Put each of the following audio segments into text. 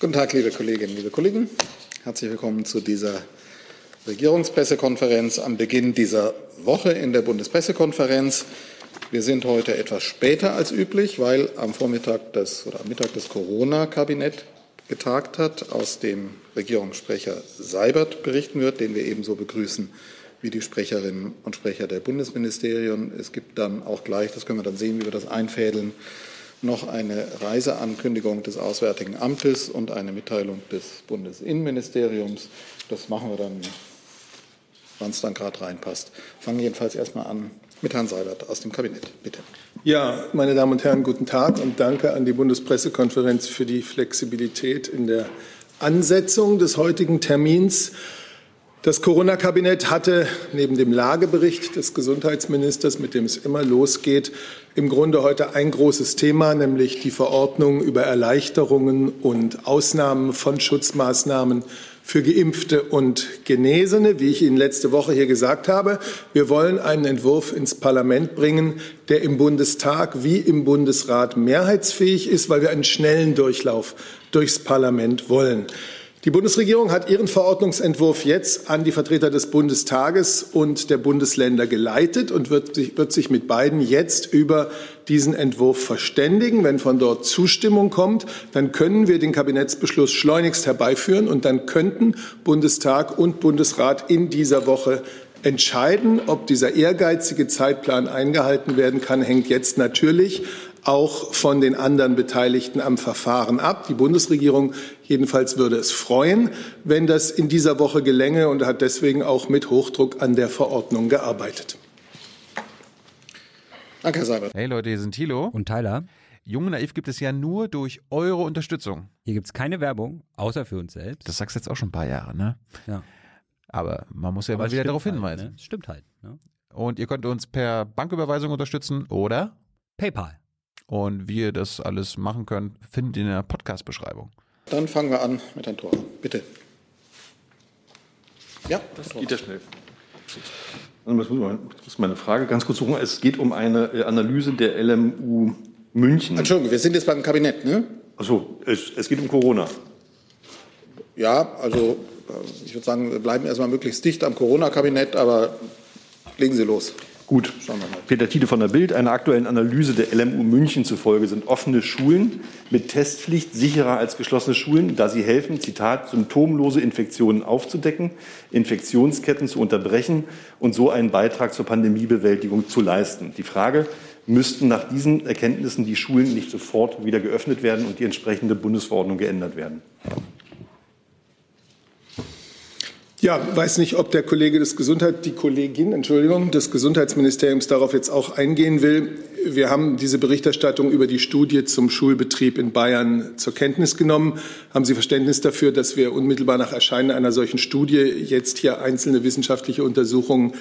Guten Tag, liebe Kolleginnen, liebe Kollegen. Herzlich willkommen zu dieser Regierungspressekonferenz am Beginn dieser Woche in der Bundespressekonferenz. Wir sind heute etwas später als üblich, weil am Vormittag des, oder am Mittag das Corona-Kabinett getagt hat, aus dem Regierungssprecher Seibert berichten wird, den wir ebenso begrüßen wie die Sprecherinnen und Sprecher der Bundesministerien. Es gibt dann auch gleich, das können wir dann sehen, wie wir das einfädeln, noch eine Reiseankündigung des Auswärtigen Amtes und eine Mitteilung des Bundesinnenministeriums. Das machen wir dann, wann es dann gerade reinpasst. Fangen jedenfalls erstmal an mit Herrn Seibert aus dem Kabinett. Bitte. Ja, meine Damen und Herren, guten Tag und danke an die Bundespressekonferenz für die Flexibilität in der Ansetzung des heutigen Termins. Das Corona-Kabinett hatte neben dem Lagebericht des Gesundheitsministers, mit dem es immer losgeht, im Grunde heute ein großes Thema, nämlich die Verordnung über Erleichterungen und Ausnahmen von Schutzmaßnahmen für Geimpfte und Genesene. Wie ich Ihnen letzte Woche hier gesagt habe, wir wollen einen Entwurf ins Parlament bringen, der im Bundestag wie im Bundesrat mehrheitsfähig ist, weil wir einen schnellen Durchlauf durchs Parlament wollen. Die Bundesregierung hat ihren Verordnungsentwurf jetzt an die Vertreter des Bundestages und der Bundesländer geleitet und wird sich, wird sich, mit beiden jetzt über diesen Entwurf verständigen. Wenn von dort Zustimmung kommt, dann können wir den Kabinettsbeschluss schleunigst herbeiführen und dann könnten Bundestag und Bundesrat in dieser Woche entscheiden. Ob dieser ehrgeizige Zeitplan eingehalten werden kann, hängt jetzt natürlich auch von den anderen Beteiligten am Verfahren ab. Die Bundesregierung jedenfalls würde es freuen, wenn das in dieser Woche gelänge und hat deswegen auch mit Hochdruck an der Verordnung gearbeitet. Danke, Herr Seibert. Hey Leute, hier sind Thilo und Tyler. Jung und Naiv gibt es ja nur durch eure Unterstützung. Hier gibt es keine Werbung, außer für uns selbst. Das sagst du jetzt auch schon ein paar Jahre, ne? Ja. Aber man muss ja Aber mal wieder darauf halt, hinweisen. Ne? Stimmt halt. Ne? Und ihr könnt uns per Banküberweisung unterstützen oder PayPal. Und wie ihr das alles machen könnt, findet ihr in der Podcast-Beschreibung. Dann fangen wir an mit Herrn Thor. Bitte. Ja, das geht ja schnell. Das ist meine Frage ganz kurz suchen. Es geht um eine äh, Analyse der LMU München. Entschuldigung, wir sind jetzt beim Kabinett, ne? Achso, es, es geht um Corona. Ja, also äh, ich würde sagen, wir bleiben erstmal möglichst dicht am Corona-Kabinett, aber legen Sie los. Gut. Peter Tiede von der Bild. Einer aktuellen Analyse der LMU München zufolge sind offene Schulen mit Testpflicht sicherer als geschlossene Schulen, da sie helfen, Zitat, symptomlose Infektionen aufzudecken, Infektionsketten zu unterbrechen und so einen Beitrag zur Pandemiebewältigung zu leisten. Die Frage, müssten nach diesen Erkenntnissen die Schulen nicht sofort wieder geöffnet werden und die entsprechende Bundesverordnung geändert werden? Ja, weiß nicht, ob der Kollege des Gesundheit, die Kollegin, Entschuldigung, des Gesundheitsministeriums darauf jetzt auch eingehen will. Wir haben diese Berichterstattung über die Studie zum Schulbetrieb in Bayern zur Kenntnis genommen. Haben Sie Verständnis dafür, dass wir unmittelbar nach Erscheinen einer solchen Studie jetzt hier einzelne wissenschaftliche Untersuchungen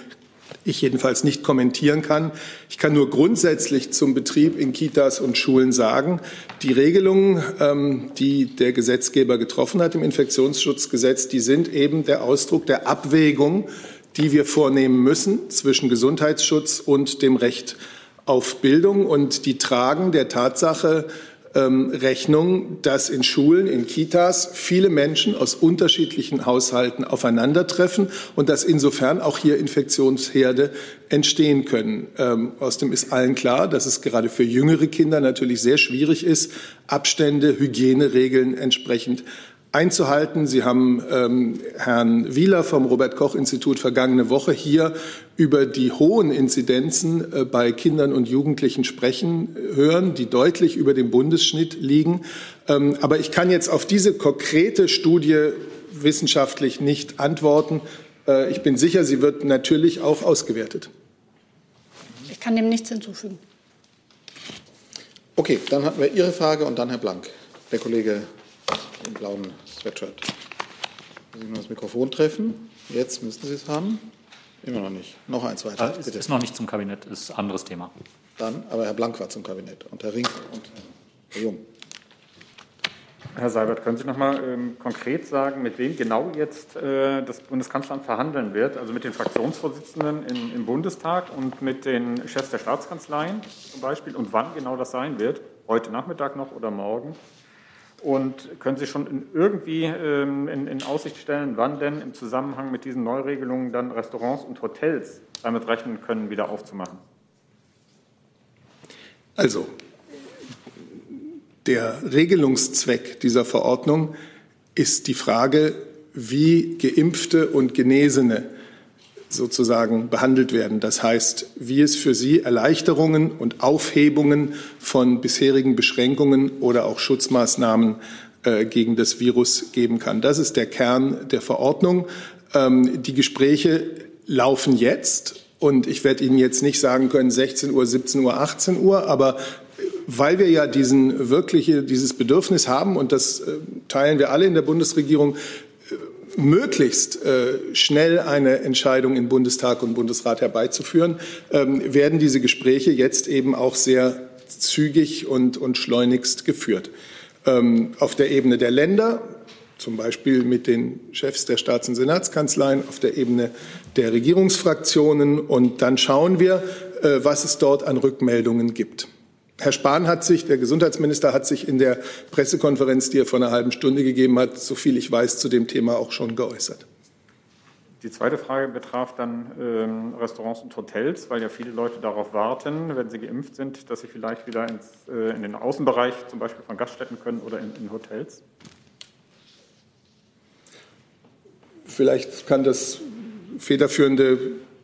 ich jedenfalls nicht kommentieren kann. Ich kann nur grundsätzlich zum Betrieb in Kitas und Schulen sagen, die Regelungen, ähm, die der Gesetzgeber getroffen hat im Infektionsschutzgesetz, die sind eben der Ausdruck der Abwägung, die wir vornehmen müssen zwischen Gesundheitsschutz und dem Recht auf Bildung. Und die tragen der Tatsache ähm, Rechnung, dass in Schulen, in Kitas viele Menschen aus unterschiedlichen Haushalten aufeinandertreffen und dass insofern auch hier Infektionsherde entstehen können. Ähm, außerdem ist allen klar, dass es gerade für jüngere Kinder natürlich sehr schwierig ist, Abstände, Hygieneregeln entsprechend einzuhalten. Sie haben ähm, Herrn Wieler vom Robert Koch Institut vergangene Woche hier über die hohen Inzidenzen äh, bei Kindern und Jugendlichen sprechen hören, die deutlich über dem Bundesschnitt liegen. Ähm, aber ich kann jetzt auf diese konkrete Studie wissenschaftlich nicht antworten. Äh, ich bin sicher, sie wird natürlich auch ausgewertet. Ich kann dem nichts hinzufügen. Okay, dann hatten wir Ihre Frage und dann Herr Blank, der Kollege im blauen Sweatshirt. Sie nur das Mikrofon treffen. Jetzt müssten Sie es haben. Immer noch nicht. Noch eins weiter. Es ist noch nicht zum Kabinett, ist ein anderes Thema. Dann, aber Herr Blank war zum Kabinett und Herr Rink und Herr Jung. Herr Seibert, können Sie noch mal ähm, konkret sagen, mit wem genau jetzt äh, das Bundeskanzleramt verhandeln wird? Also mit den Fraktionsvorsitzenden in, im Bundestag und mit den Chefs der Staatskanzleien zum Beispiel und wann genau das sein wird? Heute Nachmittag noch oder morgen? Und können Sie schon irgendwie ähm, in, in, Aussicht stellen, wann denn im Zusammenhang mit diesen Neuregelungen dann Restaurants und Hotels damit rechnen können, wieder aufzumachen? Also, der Regelungszweck dieser Verordnung ist die Frage, wie Geimpfte und Genesene sozusagen behandelt werden. Das heißt, wie es für sie Erleichterungen und Aufhebungen von bisherigen Beschränkungen oder auch Schutzmaßnahmen äh, gegen das Virus geben kann. Das ist der Kern der Verordnung. Ähm, die Gespräche laufen jetzt. Und ich werde Ihnen jetzt nicht sagen können 16 Uhr, 17 Uhr, 18 Uhr, aber weil wir ja diesen wirkliche, dieses Bedürfnis haben, und das äh, teilen wir alle in der Bundesregierung, möglichst äh, schnell eine Entscheidung in Bundestag und Bundesrat herbeizuführen, ähm, werden diese Gespräche jetzt eben auch sehr zügig und, und schleunigst geführt. Ähm, auf der Ebene der Länder, zum Beispiel mit den Chefs der Staats- und Senatskanzleien, auf der Ebene der Regierungsfraktionen. Und dann schauen wir, äh, was es dort an Rückmeldungen gibt. Herr Spahn hat sich, der Gesundheitsminister hat sich in der Pressekonferenz, die er vor einer halben Stunde gegeben hat, so viel ich weiß, zu dem Thema auch schon geäußert. Die zweite Frage betraf dann ähm, Restaurants und Hotels, weil ja viele Leute darauf warten, wenn sie geimpft sind, dass sie vielleicht wieder ins, äh, in den Außenbereich zum Beispiel von Gaststätten können oder in, in Hotels. Vielleicht kann das federführende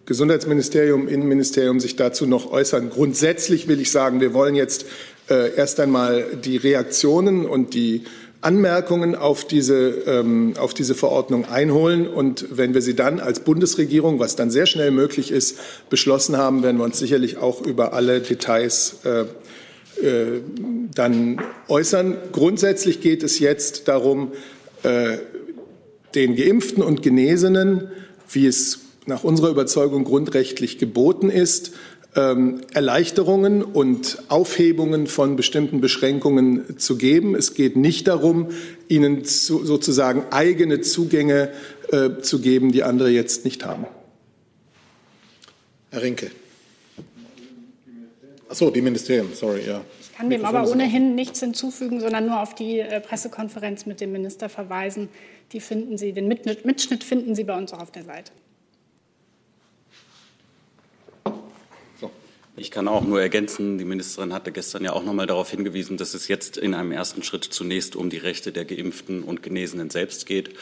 Gesundheitsministerium, Innenministerium sich dazu noch äußern. Grundsätzlich will ich sagen, wir wollen jetzt äh, erst einmal die Reaktionen und die Anmerkungen auf diese, ähm, auf diese Verordnung einholen. Und wenn wir sie dann als Bundesregierung, was dann sehr schnell möglich ist, beschlossen haben, werden wir uns sicherlich auch über alle Details äh, äh, dann äußern. Grundsätzlich geht es jetzt darum, äh, den Geimpften und Genesenen, wie es nach unserer Überzeugung grundrechtlich geboten ist, ähm, Erleichterungen und Aufhebungen von bestimmten Beschränkungen zu geben. Es geht nicht darum, ihnen zu, sozusagen eigene Zugänge äh, zu geben, die andere jetzt nicht haben. Herr Rinke. Achso, die Ministerien, sorry, ja. Ich kann dem aber ohnehin nichts hinzufügen, sondern nur auf die äh, Pressekonferenz mit dem Minister verweisen. Die finden Sie, den Mitschnitt finden Sie bei uns auch auf der Seite. Ich kann auch nur ergänzen, die Ministerin hatte gestern ja auch noch mal darauf hingewiesen, dass es jetzt in einem ersten Schritt zunächst um die Rechte der Geimpften und Genesenen selbst geht.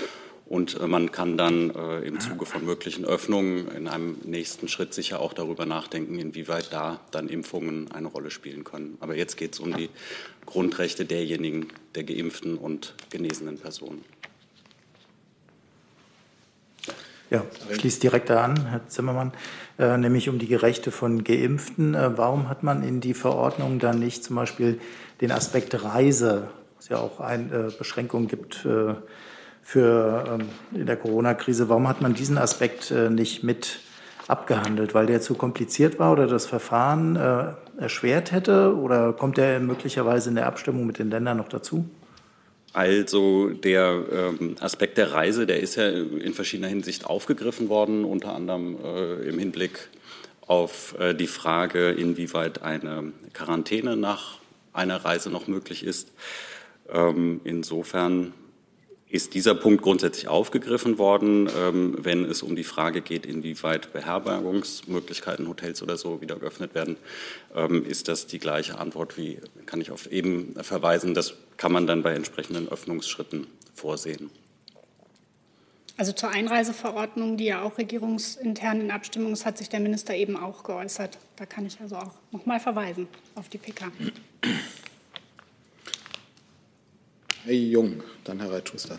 Und äh, man kann dann äh, im Zuge von möglichen Öffnungen in einem nächsten Schritt sicher auch darüber nachdenken, inwieweit da dann Impfungen eine Rolle spielen können. Aber jetzt geht es um die Grundrechte derjenigen, der geimpften und genesenen Personen. Ja, schließt direkt an, Herr Zimmermann, nämlich um die Rechte von Geimpften. Äh, warum hat man in die Verordnung dann nicht zum Beispiel den Aspekt Reise, was ja auch eine äh, Beschränkung gibt äh, für ähm, in der Corona-Krise, warum hat man diesen Aspekt äh, nicht mit abgehandelt? Weil der zu kompliziert war oder das Verfahren äh, erschwert hätte? Oder kommt der möglicherweise in der Abstimmung mit den Ländern noch dazu? Also der ähm, Aspekt der Reise, der ist ja in verschiedener Hinsicht aufgegriffen worden, unter anderem äh, im Hinblick auf äh, die Frage, inwieweit eine Quarantäne nach einer Reise noch möglich ist. Ähm, insofern ist dieser Punkt grundsätzlich aufgegriffen worden, ähm, wenn es um die Frage geht, inwieweit Beherbergungsmöglichkeiten, Hotels oder so wieder geöffnet werden, ähm, ist das die gleiche Antwort wie, kann ich auf eben verweisen, das kann man dann bei entsprechenden Öffnungsschritten vorsehen. Also zur Einreiseverordnung, die ja auch regierungsintern in Abstimmung ist, hat sich der Minister eben auch geäußert. Da kann ich also auch noch mal verweisen auf die PK. Herr Jung, dann Herr Reitschuster.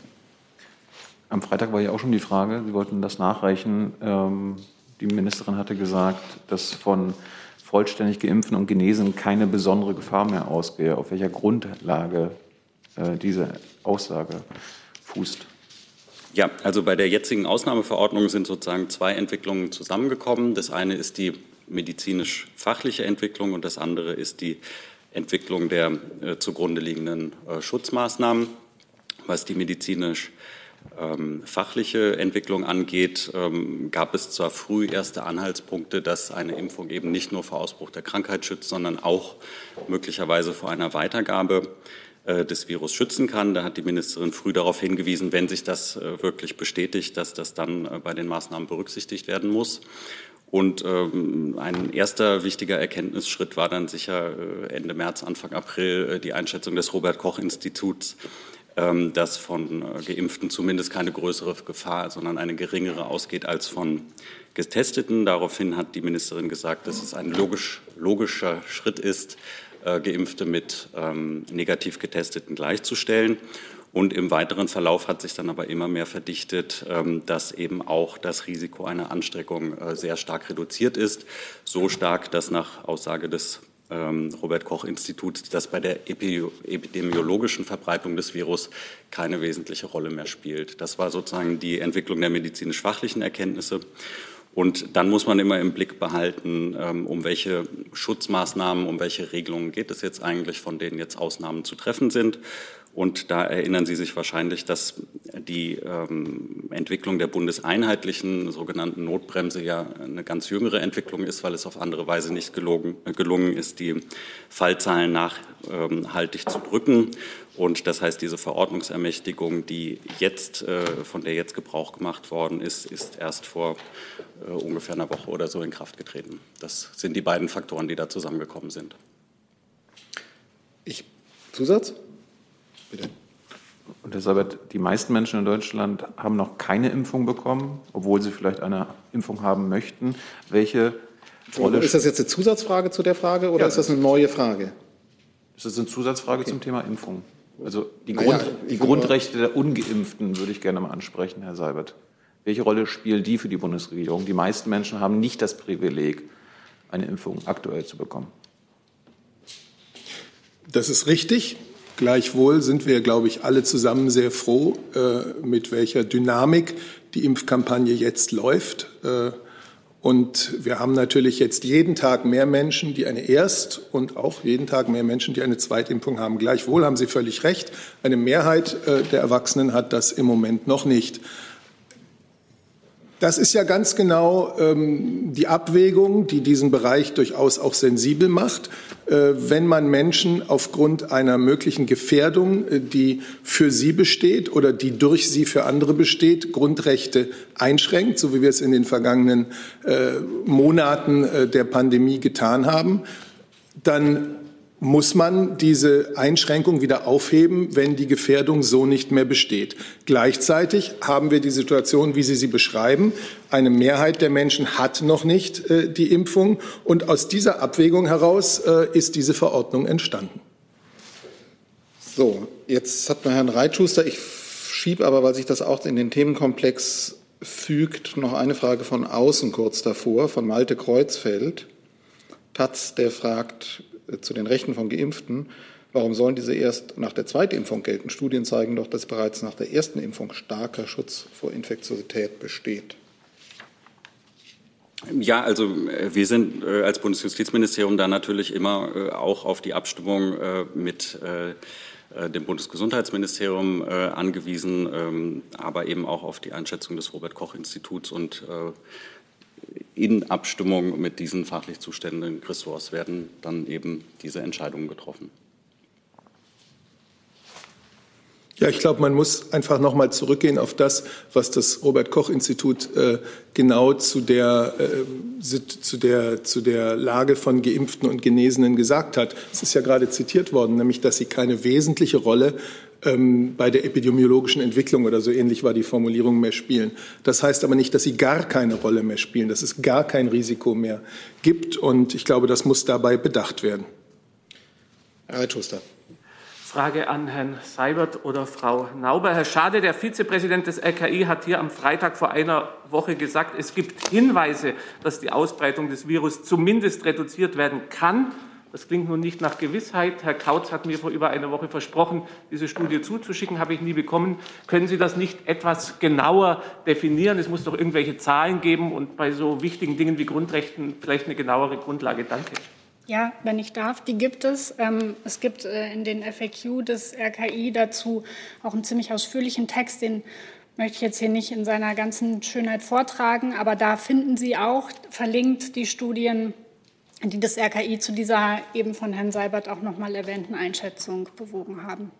Am Freitag war ja auch schon die Frage, Sie wollten das nachreichen. Ähm, die Ministerin hatte gesagt, dass von vollständig Geimpften und Genesen keine besondere Gefahr mehr ausgehe. Auf welcher Grundlage äh, diese Aussage fußt? Ja, also bei der jetzigen Ausnahmeverordnung sind sozusagen zwei Entwicklungen zusammengekommen. Das eine ist die medizinisch-fachliche Entwicklung und das andere ist die Entwicklung der äh, zugrunde liegenden äh, Schutzmaßnahmen. Was die medizinisch ähm, fachliche Entwicklung angeht, ähm, gab es zwar früh erste Anhaltspunkte, dass eine Impfung eben nicht nur vor Ausbruch der Krankheit schützt, sondern auch möglicherweise vor einer Weitergabe. äh, des Virus schützen kann. Da hat die Ministerin früh darauf hingewiesen, wenn sich das äh, wirklich bestätigt, dass das dann äh, bei den Maßnahmen berücksichtigt werden muss. Und ähm, ein erster wichtiger Erkenntnisschritt war dann sicher Ende März, Anfang April die Einschätzung des Robert Koch Instituts, ähm, dass von Geimpften zumindest keine größere Gefahr, sondern eine geringere ausgeht als von Getesteten. Daraufhin hat die Ministerin gesagt, dass es ein logisch, logischer Schritt ist, äh, Geimpfte mit ähm, negativ Getesteten gleichzustellen. Und im weiteren Verlauf hat sich dann aber immer mehr verdichtet, ähm, dass eben auch das Risiko einer Ansteckung äh, sehr stark reduziert ist. So stark, dass nach Aussage des ähm, Robert Koch Instituts, dass bei der epidemiologischen Verbreitung des Virus keine wesentliche Rolle mehr spielt. Das war sozusagen die Entwicklung der medizinisch-fachlichen Erkenntnisse. Und dann muss man immer im Blick behalten, ähm, um welche Schutzmaßnahmen, um welche Regelungen geht es jetzt eigentlich, von denen jetzt Ausnahmen zu treffen sind. Und da erinnern Sie sich wahrscheinlich, dass die ähm, Entwicklung der bundeseinheitlichen sogenannten Notbremse ja eine ganz jüngere Entwicklung ist, weil es auf andere Weise nicht gelogen, gelungen ist, die Fallzahlen nachhaltig zu drücken. Und das heißt, diese Verordnungsermächtigung, die jetzt, äh, von der jetzt Gebrauch gemacht worden ist, ist erst vor äh, ungefähr einer Woche oder so in Kraft getreten. Das sind die beiden Faktoren, die da zusammengekommen sind. Ich, Zusatz? Bitte. Und Herr Sabat, die meisten Menschen in Deutschland haben noch keine Impfung bekommen, obwohl sie vielleicht eine Impfung haben möchten. Welche Rolle ist das jetzt eine Zusatzfrage zu der Frage oder ja, ist das eine neue Frage? Das ist eine Zusatzfrage okay. zum Thema Impfung. Also die, Grund, ja, die Grundrechte der Ungeimpften würde ich gerne mal ansprechen, Herr Seibert. Welche Rolle spielen die für die Bundesregierung? Die meisten Menschen haben nicht das Privileg, eine Impfung aktuell zu bekommen. Das ist richtig. Gleichwohl sind wir, glaube ich, alle zusammen sehr froh, äh, mit welcher Dynamik die Impfkampagne jetzt läuft. Äh, und wir haben natürlich jetzt jeden Tag mehr Menschen, die eine Erst- und auch jeden Tag mehr Menschen, die eine Zweitimpfung haben. Gleichwohl haben Sie völlig recht. Eine Mehrheit äh, der Erwachsenen hat das im Moment noch nicht. Das ist ja ganz genau ähm, die Abwägung, die diesen Bereich durchaus auch sensibel macht. Äh, wenn man Menschen aufgrund einer möglichen Gefährdung, äh, die für sie besteht oder die durch sie für andere besteht, Grundrechte einschränkt, so wie wir es in den vergangenen äh, Monaten äh, der Pandemie getan haben, dann muss man diese Einschränkung wieder aufheben, wenn die Gefährdung so nicht mehr besteht. Gleichzeitig haben wir die Situation, wie Sie sie beschreiben. Eine Mehrheit der Menschen hat noch nicht äh, die Impfung. Und aus dieser Abwägung heraus äh, ist diese Verordnung entstanden. So, jetzt hat man Herrn Reitschuster. Ich schiebe aber, weil sich das auch in den Themenkomplex fügt, noch eine Frage von außen kurz davor, von Malte Kreuzfeld. Taz, der fragt, zu den Rechten von Geimpften. Warum sollen diese erst nach der zweiten Impfung gelten? Studien zeigen doch, dass bereits nach der ersten Impfung starker Schutz vor Infektiosität besteht. Ja, also äh, wir sind äh, als Bundesjustizministerium da natürlich immer auch auf die Abstimmung mit dem Bundesgesundheitsministerium angewiesen, ähm, aber eben auch auf die Einschätzung des Robert Koch Instituts und in Abstimmung mit diesen fachlich zuständigen Ressorts werden dann eben diese Entscheidungen getroffen. Ja, ich glaube, man muss einfach noch mal zurückgehen auf das, was das Robert Koch Institut äh, genau zu der, äh, zu, der, zu der Lage von Geimpften und Genesenen gesagt hat. Es ist ja gerade zitiert worden, nämlich, dass sie keine wesentliche Rolle ähm, bei der epidemiologischen Entwicklung oder so ähnlich war die Formulierung mehr spielen. Das heißt aber nicht, dass sie gar keine Rolle mehr spielen, dass es gar kein Risiko mehr gibt. Und ich glaube, das muss dabei bedacht werden. Herr Reitschuster. Frage an Herrn Seibert oder Frau Nauber. Herr Schade, der Vizepräsident des RKI, hat hier am Freitag vor einer Woche gesagt, es gibt Hinweise, dass die Ausbreitung des Virus zumindest reduziert werden kann. Das klingt nun nicht nach Gewissheit. Herr Kautz hat mir vor über einer Woche versprochen, diese Studie zuzuschicken, habe ich nie bekommen. Können Sie das nicht etwas genauer definieren? Es muss doch irgendwelche Zahlen geben und bei so wichtigen Dingen wie Grundrechten vielleicht eine genauere Grundlage. Danke. Ja, wenn ich darf, die gibt es. Ähm, es gibt äh, in den FAQ des RKI dazu auch einen ziemlich ausführlichen Text, den möchte ich jetzt hier nicht in seiner ganzen Schönheit vortragen, aber da finden Sie auch verlinkt die Studien die das RKI zu dieser eben von Herrn Seibert auch noch mal erwähnten Einschätzung bewogen haben.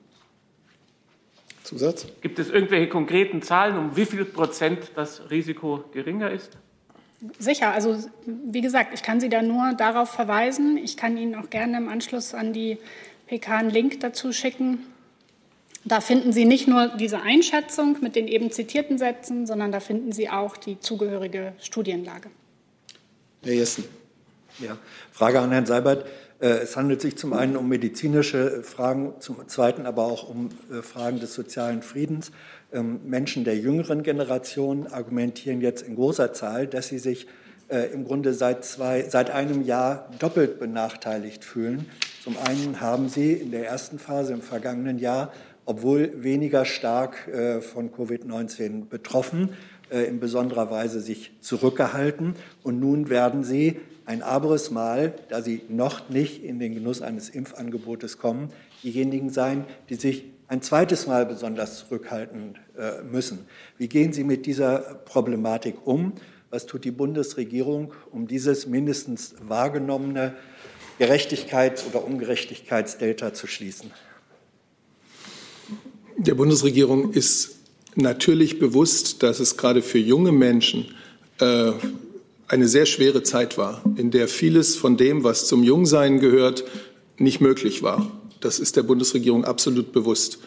Zusatz? Gibt es irgendwelche konkreten Zahlen, um wie viel Prozent das Risiko geringer ist? Sicher, also wie gesagt, ich kann Sie da nur darauf verweisen. Ich kann Ihnen auch gerne im Anschluss an die PK einen Link dazu schicken. Da finden Sie nicht nur diese Einschätzung mit den eben zitierten Sätzen, sondern da finden Sie auch die zugehörige Studienlage. Herr Jessen. Ja, Frage an Herrn Seibert. Äh, es handelt sich zum einen um medizinische Fragen, zum zweiten aber auch um äh, Fragen des sozialen Friedens. Ähm, Menschen der jüngeren Generation argumentieren jetzt in großer Zahl, dass sie sich äh, im Grunde seit, zwei, seit einem Jahr doppelt benachteiligt fühlen. Zum einen haben sie in der ersten Phase im vergangenen Jahr, obwohl weniger stark von Covid-19 betroffen, in besonderer Weise sich zurückgehalten. Und nun werden sie ein aberes Mal, da sie noch nicht in den Genuss eines Impfangebotes kommen, diejenigen sein, die sich ein zweites Mal besonders zurückhalten äh, müssen. Wie gehen Sie mit dieser Problematik um? Was tut die Bundesregierung, um dieses mindestens wahrgenommene Gerechtigkeits- oder Ungerechtigkeitsdelta zu schließen? Der Bundesregierung ist natürlich bewusst, dass es gerade für junge Menschen äh, eine sehr schwere Zeit war, in der vieles von dem, was zum Jungsein gehört, nicht möglich war. Das ist der Bundesregierung absolut bewusst.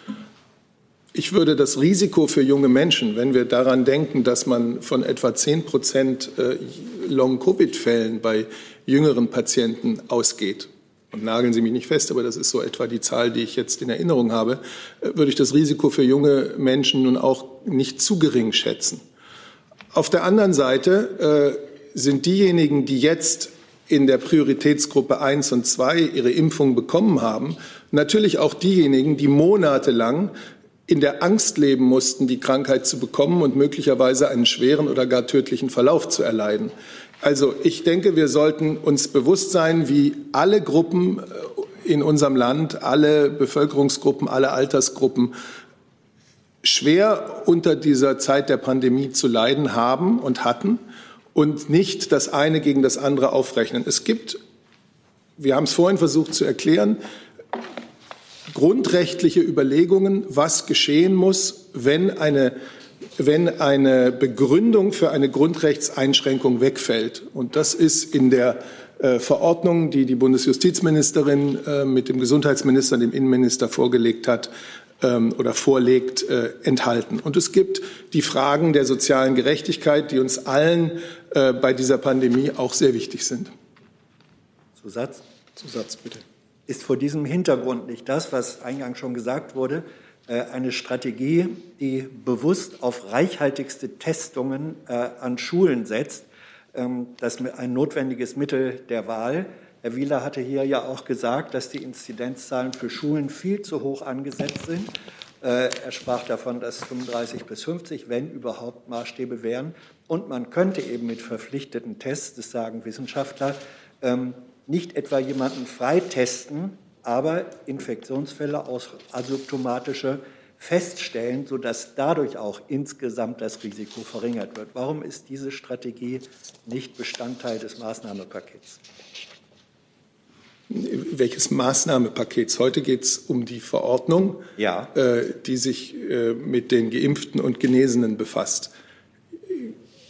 Ich würde das Risiko für junge Menschen, wenn wir daran denken, dass man von etwa 10 Prozent äh, Long-Covid-Fällen bei jüngeren Patienten ausgeht, und nageln Sie mich nicht fest, aber das ist so etwa die Zahl, die ich jetzt in Erinnerung habe, äh, würde ich das Risiko für junge Menschen nun auch nicht zu gering schätzen. Auf der anderen Seite äh, sind diejenigen, die jetzt in der Prioritätsgruppe 1 und 2 ihre Impfung bekommen haben, natürlich auch diejenigen, die monatelang in der Angst leben mussten, die Krankheit zu bekommen und möglicherweise einen schweren oder gar tödlichen Verlauf zu erleiden. Also ich denke, wir sollten uns bewusst sein, wie alle Gruppen äh, in unserem Land, alle Bevölkerungsgruppen, alle Altersgruppen schwer unter dieser Zeit der Pandemie zu leiden haben und hatten und nicht das eine gegen das andere aufrechnen. Es gibt, wir haben es vorhin versucht zu erklären, grundrechtliche Überlegungen, was geschehen muss, wenn eine, wenn eine Begründung für eine Grundrechtseinschränkung wegfällt. Und das ist in der äh, Verordnung, die die Bundesjustizministerin äh, mit dem Gesundheitsminister, dem Innenminister vorgelegt hat, ähm, oder vorlegt, äh, enthalten. Und es gibt die Fragen der sozialen Gerechtigkeit, die uns allen äh, bei dieser Pandemie auch sehr wichtig sind. Zusatz? Zusatz, bitte. Ist vor diesem Hintergrund nicht das, was eingangs schon gesagt wurde, äh, eine Strategie, die bewusst auf reichhaltigste Testungen an Schulen setzt, ähm, das ein notwendiges Mittel der Wahl. Herr Wieler hatte hier ja auch gesagt, dass die Inzidenzzahlen für Schulen viel zu hoch angesetzt sind. Äh, er sprach davon, dass 35 bis 50, wenn überhaupt, Maßstäbe wären. Und man könnte eben mit verpflichteten Tests, das sagen Wissenschaftler, ähm, nicht etwa jemanden freitesten, aber Infektionsfälle aus asymptomatische feststellen, sodass dadurch auch insgesamt das Risiko verringert wird. Warum ist diese Strategie nicht Bestandteil des Maßnahmepakets? Welches Maßnahmepakets. Heute geht es um die Verordnung, ja. äh, die sich äh, mit den Geimpften und Genesenen befasst.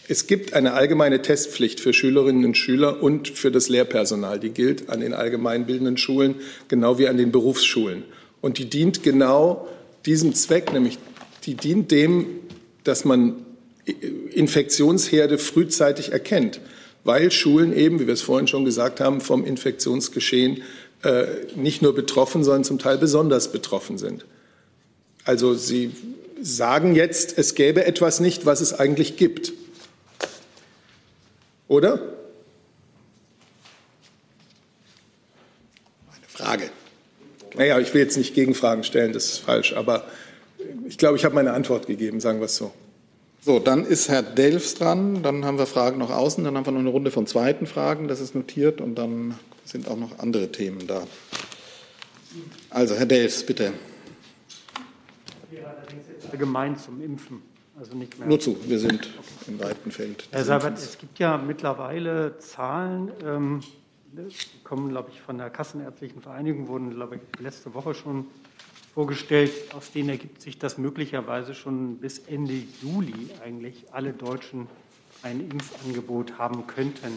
Es gibt eine allgemeine Testpflicht für Schülerinnen und Schüler und für das Lehrpersonal. Die gilt an den allgemeinbildenden Schulen genau wie an den Berufsschulen. Und die dient genau diesem Zweck, nämlich die dient dem, dass man Infektionsherde frühzeitig erkennt weil Schulen eben, wie wir es vorhin schon gesagt haben, vom Infektionsgeschehen äh, nicht nur betroffen, sondern zum Teil besonders betroffen sind. Also Sie sagen jetzt, es gäbe etwas nicht, was es eigentlich gibt. Oder? Eine Frage. Naja, ich will jetzt nicht Gegenfragen stellen, das ist falsch, aber ich glaube, ich habe meine Antwort gegeben, sagen wir es so. So, dann ist Herr Delfs dran, dann haben wir Fragen noch außen, dann haben wir noch eine Runde von zweiten Fragen, das ist notiert und dann sind auch noch andere Themen da. Also, Herr Delfs, bitte. Allgemein zum Impfen, also nicht mehr. Nur zu, wir sind im weiten Feld. Herr Seibert, es gibt ja mittlerweile Zahlen, ähm, die kommen, glaube ich, von der Kassenärztlichen Vereinigung, wurden, glaube ich, letzte Woche schon vorgestellt. Aus denen ergibt sich, dass möglicherweise schon bis Ende Juli eigentlich alle Deutschen ein Impfangebot haben könnten.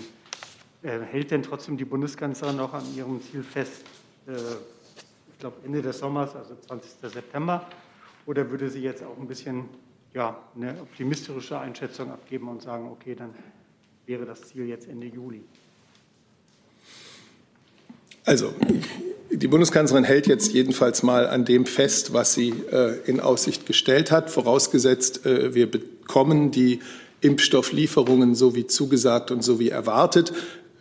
Äh, hält denn trotzdem die Bundeskanzlerin noch an ihrem Ziel fest? Äh, ich glaube, Ende des Sommers, also 20. September. Oder würde sie jetzt auch ein bisschen ja, eine optimistische Einschätzung abgeben und sagen, okay, dann wäre das Ziel jetzt Ende Juli? Also, die Bundeskanzlerin hält jetzt jedenfalls mal an dem fest, was sie äh, in Aussicht gestellt hat, vorausgesetzt, äh, wir bekommen die Impfstofflieferungen so wie zugesagt und so wie erwartet.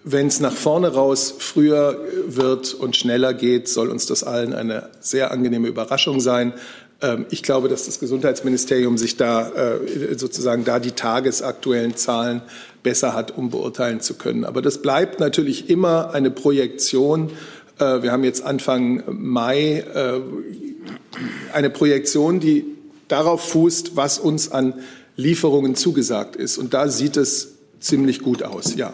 Wenn es nach vorne raus früher wird und schneller geht, soll uns das allen eine sehr angenehme Überraschung sein. Ähm, ich glaube, dass das Gesundheitsministerium sich da äh, sozusagen da die tagesaktuellen Zahlen besser hat, um beurteilen zu können. Aber das bleibt natürlich immer eine Projektion. Äh, wir haben jetzt Anfang Mai äh, eine Projektion, die darauf fußt, was uns an Lieferungen zugesagt ist. Und da sieht es ziemlich gut aus, ja.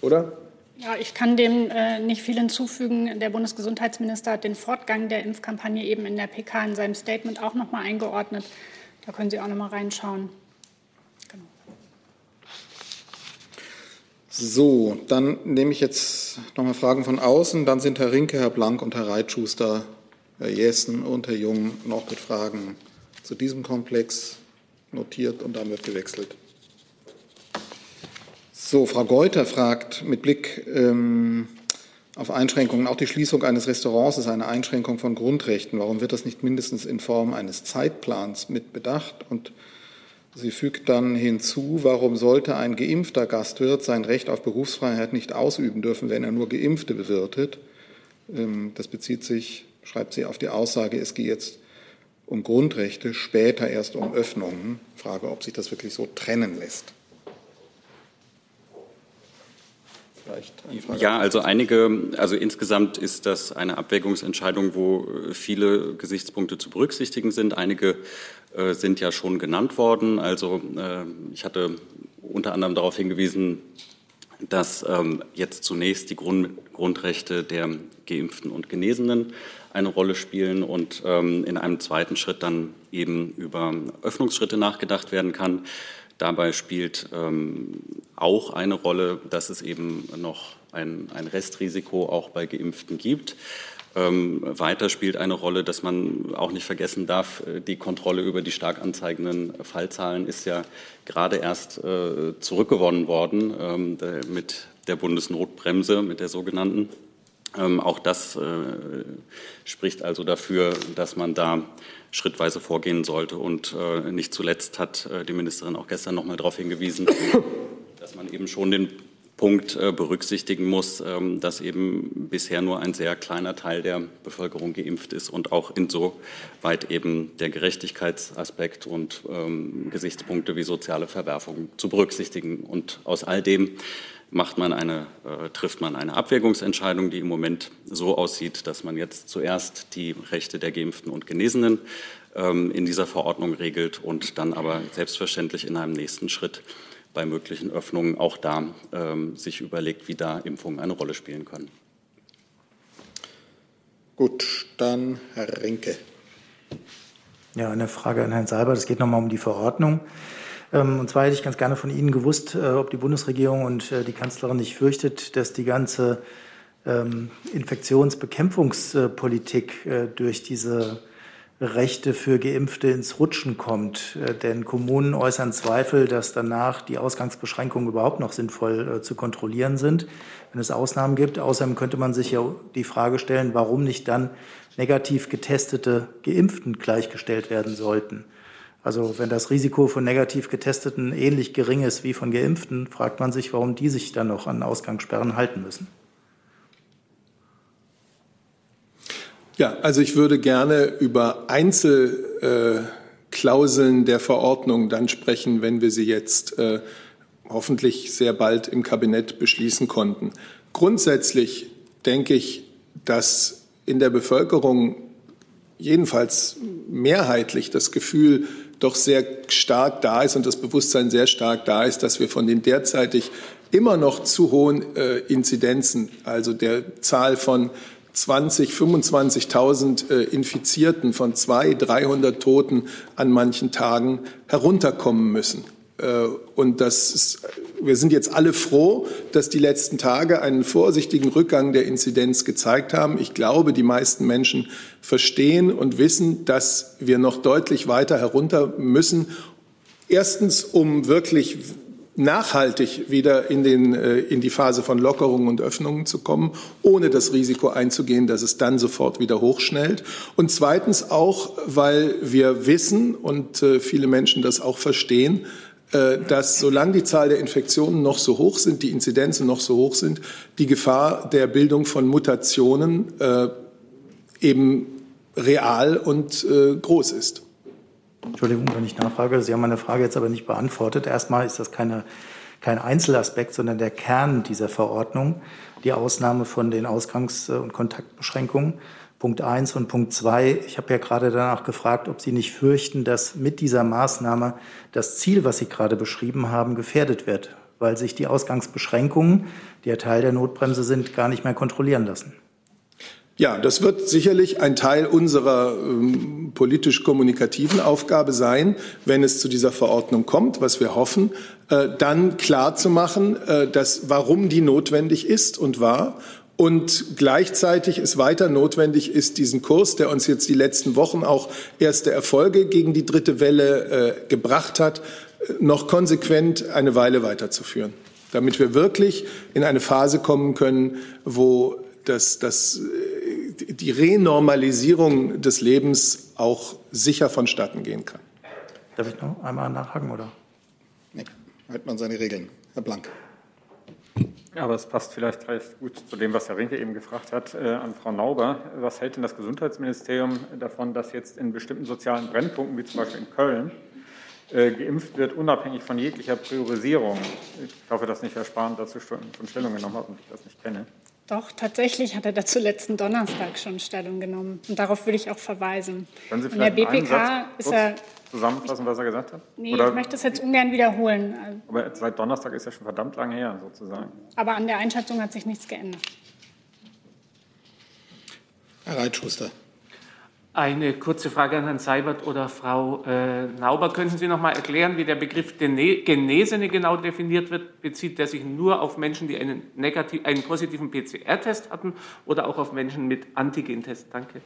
Oder? Ja, ich kann dem äh, nicht viel hinzufügen. Der Bundesgesundheitsminister hat den Fortgang der Impfkampagne eben in der PK in seinem Statement auch noch mal eingeordnet. Da können Sie auch noch mal reinschauen. Genau. So, dann nehme ich jetzt noch mal Fragen von außen. Dann sind Herr Rinke, Herr Blank und Herr Reitschuster, Herr Jessen und Herr Jung noch mit Fragen zu diesem Komplex notiert und dann wird gewechselt. So, Frau Geuter fragt mit Blick ähm, auf Einschränkungen, auch die Schließung eines Restaurants ist eine Einschränkung von Grundrechten. Warum wird das nicht mindestens in Form eines Zeitplans mit bedacht? Und sie fügt dann hinzu, warum sollte ein geimpfter Gastwirt sein Recht auf Berufsfreiheit nicht ausüben dürfen, wenn er nur Geimpfte bewirtet? Ähm, das bezieht sich, schreibt sie, auf die Aussage, es gehe jetzt um Grundrechte, später erst um Öffnungen. Frage, ob sich das wirklich so trennen lässt. Ja, also einige, also insgesamt ist das eine Abwägungsentscheidung, wo viele Gesichtspunkte zu berücksichtigen sind. Einige äh, sind ja schon genannt worden. Also äh, ich hatte unter anderem darauf hingewiesen, dass ähm, jetzt zunächst die Grund, Grundrechte der Geimpften und Genesenen eine Rolle spielen und ähm, in einem zweiten Schritt dann eben über Öffnungsschritte nachgedacht werden kann. Dabei spielt ähm, auch eine Rolle, dass es eben noch ein, ein Restrisiko auch bei Geimpften gibt. Ähm, weiter spielt eine Rolle, dass man auch nicht vergessen darf, äh, die Kontrolle über die stark anzeigenden Fallzahlen ist ja gerade erst äh, zurückgewonnen worden ähm, mit der Bundesnotbremse, mit der sogenannten. Ähm, auch das äh, spricht also dafür, dass man da schrittweise vorgehen sollte. Und äh, nicht zuletzt hat äh, die Ministerin auch gestern noch mal darauf hingewiesen, dass man eben schon den Punkt äh, berücksichtigen muss, ähm, dass eben bisher nur ein sehr kleiner Teil der Bevölkerung geimpft ist und auch insoweit eben der Gerechtigkeitsaspekt und ähm, Gesichtspunkte wie soziale Verwerfung zu berücksichtigen. Und aus all dem macht man eine, äh, trifft man eine Abwägungsentscheidung, die im Moment so aussieht, dass man jetzt zuerst die Rechte der Geimpften und Genesenen ähm, in dieser Verordnung regelt und dann aber selbstverständlich in einem nächsten Schritt bei möglichen Öffnungen auch da ähm, sich überlegt, wie da Impfungen eine Rolle spielen können. Gut, dann Herr Rinke. Ja, eine Frage an Herrn Seibert. Es geht nochmal um die Verordnung. Ähm, und zwar hätte ich ganz gerne von Ihnen gewusst, äh, ob die Bundesregierung und äh, die Kanzlerin nicht fürchtet, dass die ganze ähm, Infektionsbekämpfungspolitik äh, durch diese Rechte für Geimpfte ins Rutschen kommt. Denn Kommunen äußern Zweifel, dass danach die Ausgangsbeschränkungen überhaupt noch sinnvoll zu kontrollieren sind, wenn es Ausnahmen gibt. Außerdem könnte man sich ja die Frage stellen, warum nicht dann negativ getestete Geimpften gleichgestellt werden sollten. Also wenn das Risiko von negativ Getesteten ähnlich gering ist wie von Geimpften, fragt man sich, warum die sich dann noch an Ausgangssperren halten müssen. Ja, also ich würde gerne über Einzelklauseln äh, der Verordnung dann sprechen, wenn wir sie jetzt äh, hoffentlich sehr bald im Kabinett beschließen konnten. Grundsätzlich denke ich, dass in der Bevölkerung jedenfalls mehrheitlich das Gefühl doch sehr stark da ist und das Bewusstsein sehr stark da ist, dass wir von den derzeitig immer noch zu hohen äh, Inzidenzen, also der Zahl von 20, 25.000 äh, Infizierten, von 200, 300 Toten an manchen Tagen herunterkommen müssen. Äh, und das ist, wir sind jetzt alle froh, dass die letzten Tage einen vorsichtigen Rückgang der Inzidenz gezeigt haben. Ich glaube, die meisten Menschen verstehen und wissen, dass wir noch deutlich weiter herunter müssen. Erstens, um wirklich nachhaltig wieder in, den, äh, in die Phase von Lockerungen und Öffnungen zu kommen, ohne das Risiko einzugehen, dass es dann sofort wieder hochschnellt. Und zweitens auch, weil wir wissen und äh, viele Menschen das auch verstehen, äh, dass solange die Zahl der Infektionen noch so hoch sind, die Inzidenzen noch so hoch sind, die Gefahr der Bildung von Mutationen eben real und groß ist. Entschuldigung, wenn ich nachfrage. Sie haben meine Frage jetzt aber nicht beantwortet. Erstmal ist das keine, kein Einzelaspekt, sondern der Kern dieser Verordnung, die Ausnahme von den Ausgangs- und Kontaktbeschränkungen. Punkt eins und Punkt zwei. Ich habe ja gerade danach gefragt, ob Sie nicht fürchten, dass mit dieser Maßnahme das Ziel, was Sie gerade beschrieben haben, gefährdet wird, weil sich die Ausgangsbeschränkungen, die ja Teil der Notbremse sind, gar nicht mehr kontrollieren lassen. Ja, das wird sicherlich ein Teil unserer ähm, politisch-kommunikativen Aufgabe sein, wenn es zu dieser Verordnung kommt, was wir hoffen, äh, dann klar zu machen, äh, dass, warum die notwendig ist und war und gleichzeitig es weiter notwendig ist, diesen Kurs, der uns jetzt die letzten Wochen auch erste Erfolge gegen die dritte Welle äh, gebracht hat, äh, noch konsequent eine Weile weiterzuführen, damit wir wirklich in eine Phase kommen können, wo das, das die Renormalisierung des Lebens auch sicher vonstatten gehen kann. Darf ich noch einmal nachhaken, oder? Nee, hält man seine Regeln. Herr Blank. Ja, aber es passt vielleicht gleich gut zu dem, was Herr Rinke eben gefragt hat, äh, an Frau Nauber. Was hält denn das Gesundheitsministerium davon, dass jetzt in bestimmten sozialen Brennpunkten, wie zum Beispiel in Köln, äh, geimpft wird, unabhängig von jeglicher Priorisierung? Ich hoffe, dass nicht Herr Spahn dazu schon Stellung genommen hat und ich das nicht kenne. Doch, tatsächlich hat er dazu letzten Donnerstag schon Stellung genommen. Und darauf würde ich auch verweisen. Können Sie vielleicht In der BPK ist er. Zusammenfassen, was er gesagt hat? Nee, Oder, ich möchte das jetzt ungern wiederholen. Aber seit Donnerstag ist ja schon verdammt lang her, sozusagen. Aber an der Einschätzung hat sich nichts geändert. Herr Reitschuster. Eine kurze Frage an Herrn Seibert oder Frau äh, Nauber. Könnten Sie noch mal erklären, wie der Begriff Genesene genau definiert wird? Bezieht der sich nur auf Menschen, die einen, negativ, einen positiven PCR-Test hatten oder auch auf Menschen mit Antigen-Test? Danke.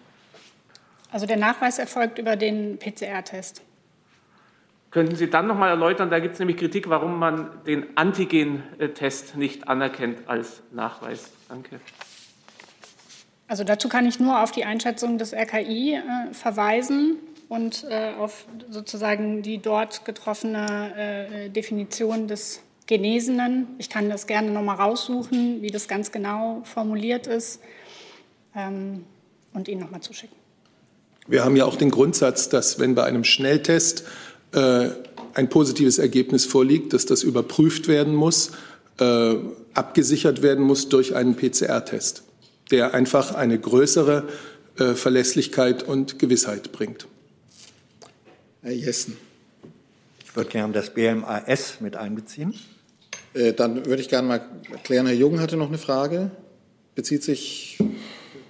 Also der Nachweis erfolgt über den PCR-Test. Könnten Sie dann noch mal erläutern, da gibt es nämlich Kritik, warum man den Antigen-Test nicht anerkennt als Nachweis? Danke. Also dazu kann ich nur auf die Einschätzung des RKI äh, verweisen und äh, auf sozusagen die dort getroffene äh, Definition des Genesenen. Ich kann das gerne noch mal raussuchen, wie das ganz genau formuliert ist ähm, und Ihnen noch mal zuschicken. Wir haben ja auch den Grundsatz, dass wenn bei einem Schnelltest äh, ein positives Ergebnis vorliegt, dass das überprüft werden muss, äh, abgesichert werden muss durch einen PCR-Test der einfach eine größere äh, Verlässlichkeit und Gewissheit bringt. Herr Jessen. Ich würde gerne das BMAS mit einbeziehen. Äh, dann würde ich gerne mal erklären, Herr Jung hatte noch eine Frage. Bezieht sich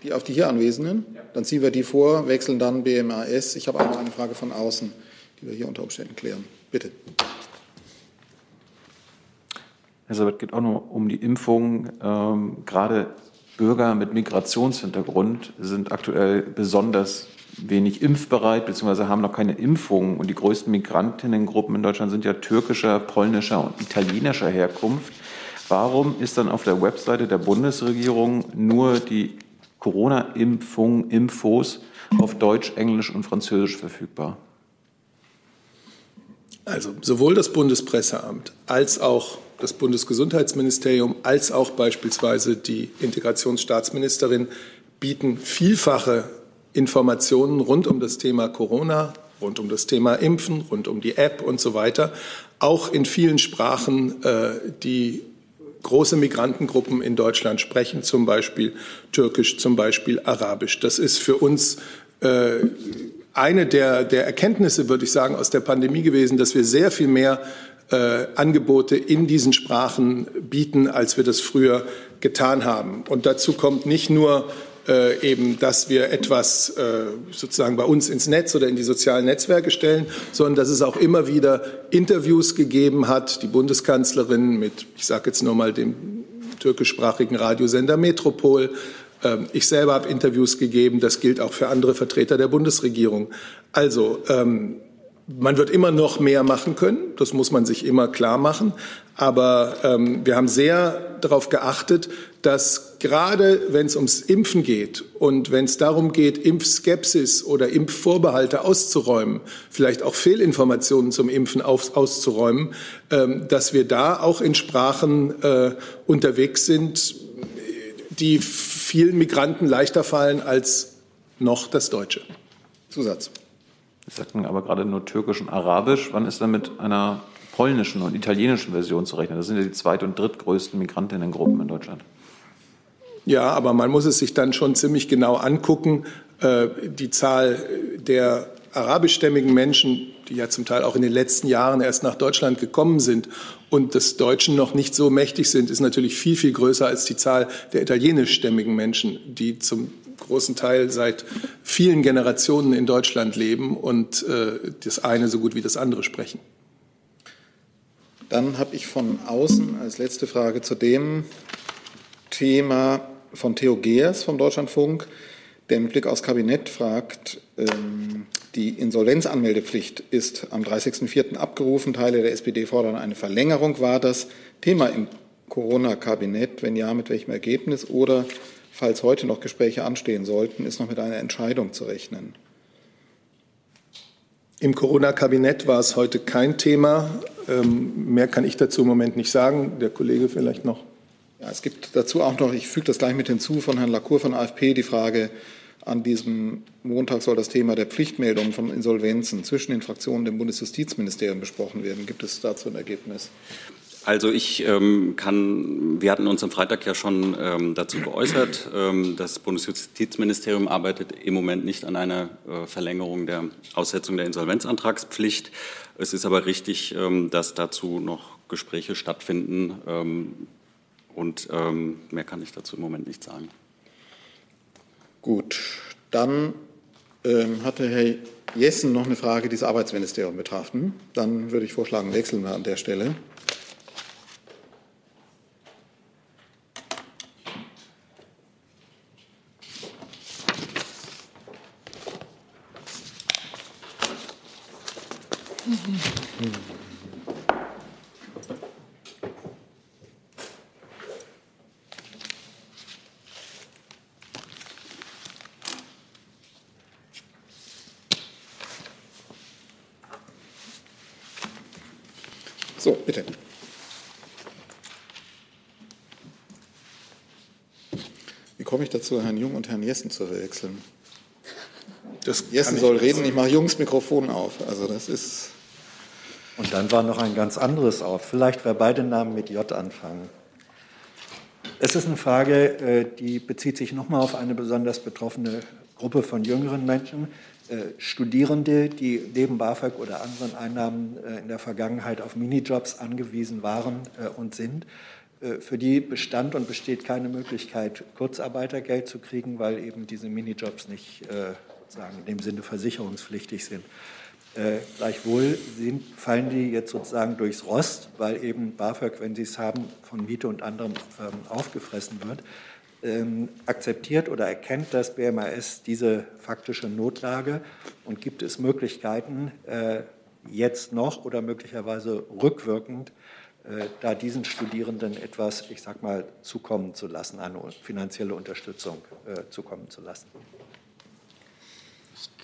die auf die hier Anwesenden? Dann ziehen wir die vor, wechseln dann BMAS. Ich habe einmal eine Frage von außen, die wir hier unter Umständen klären. Bitte. Herr Sabat, geht auch noch um die Impfung. Ähm, gerade Bürger mit Migrationshintergrund sind aktuell besonders wenig impfbereit bzw. haben noch keine Impfung. Und die größten Migrantinnengruppen in Deutschland sind ja türkischer, polnischer und italienischer Herkunft. Warum ist dann auf der Webseite der Bundesregierung nur die Corona-Impfung, Infos auf Deutsch, Englisch und Französisch verfügbar? Also sowohl das Bundespresseamt als auch das Bundesgesundheitsministerium als auch beispielsweise die Integrationsstaatsministerin bieten vielfache Informationen rund um das Thema Corona, rund um das Thema Impfen, rund um die App und so weiter, auch in vielen Sprachen, äh, die große Migrantengruppen in Deutschland sprechen, zum Beispiel Türkisch, zum Beispiel Arabisch. Das ist für uns äh, eine der, der Erkenntnisse, würde ich sagen, aus der Pandemie gewesen, dass wir sehr viel mehr äh, Angebote in diesen Sprachen bieten, als wir das früher getan haben. Und dazu kommt nicht nur äh, eben, dass wir etwas äh, sozusagen bei uns ins Netz oder in die sozialen Netzwerke stellen, sondern dass es auch immer wieder Interviews gegeben hat. Die Bundeskanzlerin mit, ich sage jetzt nur mal dem türkischsprachigen Radiosender Metropol. Ähm, ich selber habe Interviews gegeben. Das gilt auch für andere Vertreter der Bundesregierung. Also ähm, man wird immer noch mehr machen können, das muss man sich immer klar machen. Aber ähm, wir haben sehr darauf geachtet, dass gerade wenn es ums Impfen geht und wenn es darum geht, Impfskepsis oder Impfvorbehalte auszuräumen, vielleicht auch Fehlinformationen zum Impfen auf, auszuräumen, ähm, dass wir da auch in Sprachen äh, unterwegs sind, die vielen Migranten leichter fallen als noch das Deutsche. Zusatz. Sie sagten aber gerade nur Türkisch und Arabisch. Wann ist denn mit einer polnischen und italienischen Version zu rechnen? Das sind ja die zweit- und drittgrößten Migrantinnengruppen in Deutschland. Ja, aber man muss es sich dann schon ziemlich genau angucken. Äh, die Zahl der arabischstämmigen Menschen, die ja zum Teil auch in den letzten Jahren erst nach Deutschland gekommen sind und des Deutschen noch nicht so mächtig sind, ist natürlich viel, viel größer als die Zahl der italienischstämmigen Menschen, die zum großen Teil seit vielen Generationen in Deutschland leben und äh, das eine so gut wie das andere sprechen. Dann habe ich von außen als letzte Frage zu dem Thema von Theo Geers vom Deutschlandfunk, der mit Blick aufs Kabinett fragt, ähm, die Insolvenzanmeldepflicht ist am 30.04. abgerufen. Teile der SPD fordern eine Verlängerung. War das Thema im Corona-Kabinett? Wenn ja, mit welchem Ergebnis? Oder falls heute noch Gespräche anstehen sollten, ist noch mit einer Entscheidung zu rechnen? Im Corona-Kabinett war es heute kein Thema. Ähm, mehr kann ich dazu im Moment nicht sagen. Der Kollege vielleicht noch. Ja, es gibt dazu auch noch, ich füge das gleich mit hinzu, von Herrn Lacour von AfP die Frage, an diesem Montag soll das Thema der Pflichtmeldung von Insolvenzen zwischen den Fraktionen dem Bundesjustizministerium besprochen werden. Gibt es dazu ein Ergebnis? Also ich ähm, kann, wir hatten uns am Freitag ja schon ähm, dazu geäußert, ähm, das Bundesjustizministerium arbeitet im Moment nicht an einer äh, Verlängerung der Aussetzung der Insolvenzantragspflicht. Es ist aber richtig, ähm, dass dazu noch Gespräche stattfinden ähm, und ähm, mehr kann ich dazu im Moment nicht sagen. Gut, dann hatte Herr Jessen noch eine Frage, die das Arbeitsministerium betrafen. Dann würde ich vorschlagen, wechseln wir an der Stelle. So, bitte. Wie komme ich dazu, Herrn Jung und Herrn Jessen zu verwechseln? Das Jessen soll reden, ich mache Jungs Mikrofon auf. Also das ist. Und dann war noch ein ganz anderes auf. Vielleicht, wer beide Namen mit J anfangen. Es ist eine Frage, äh, die bezieht sich nochmal auf eine besonders betroffene Gruppe von jüngeren Menschen, äh, Studierende, die neben BAföG oder anderen Einnahmen äh, in der Vergangenheit auf Minijobs angewiesen waren und sind. Für die bestand und besteht keine Möglichkeit, Kurzarbeitergeld zu kriegen, weil eben diese Minijobs nicht sozusagen in dem Sinne versicherungspflichtig sind. Äh, gleichwohl sind, fallen die jetzt sozusagen durchs Rost, weil eben BAföG, wenn sie es haben, von Miete und anderem ähm, aufgefressen wird. Ähm, akzeptiert oder erkennt das BMAS diese faktische Notlage und gibt es Möglichkeiten, äh, jetzt noch oder möglicherweise rückwirkend äh, da diesen Studierenden etwas, ich sag mal, zukommen zu lassen, eine finanzielle Unterstützung äh, zukommen zu lassen?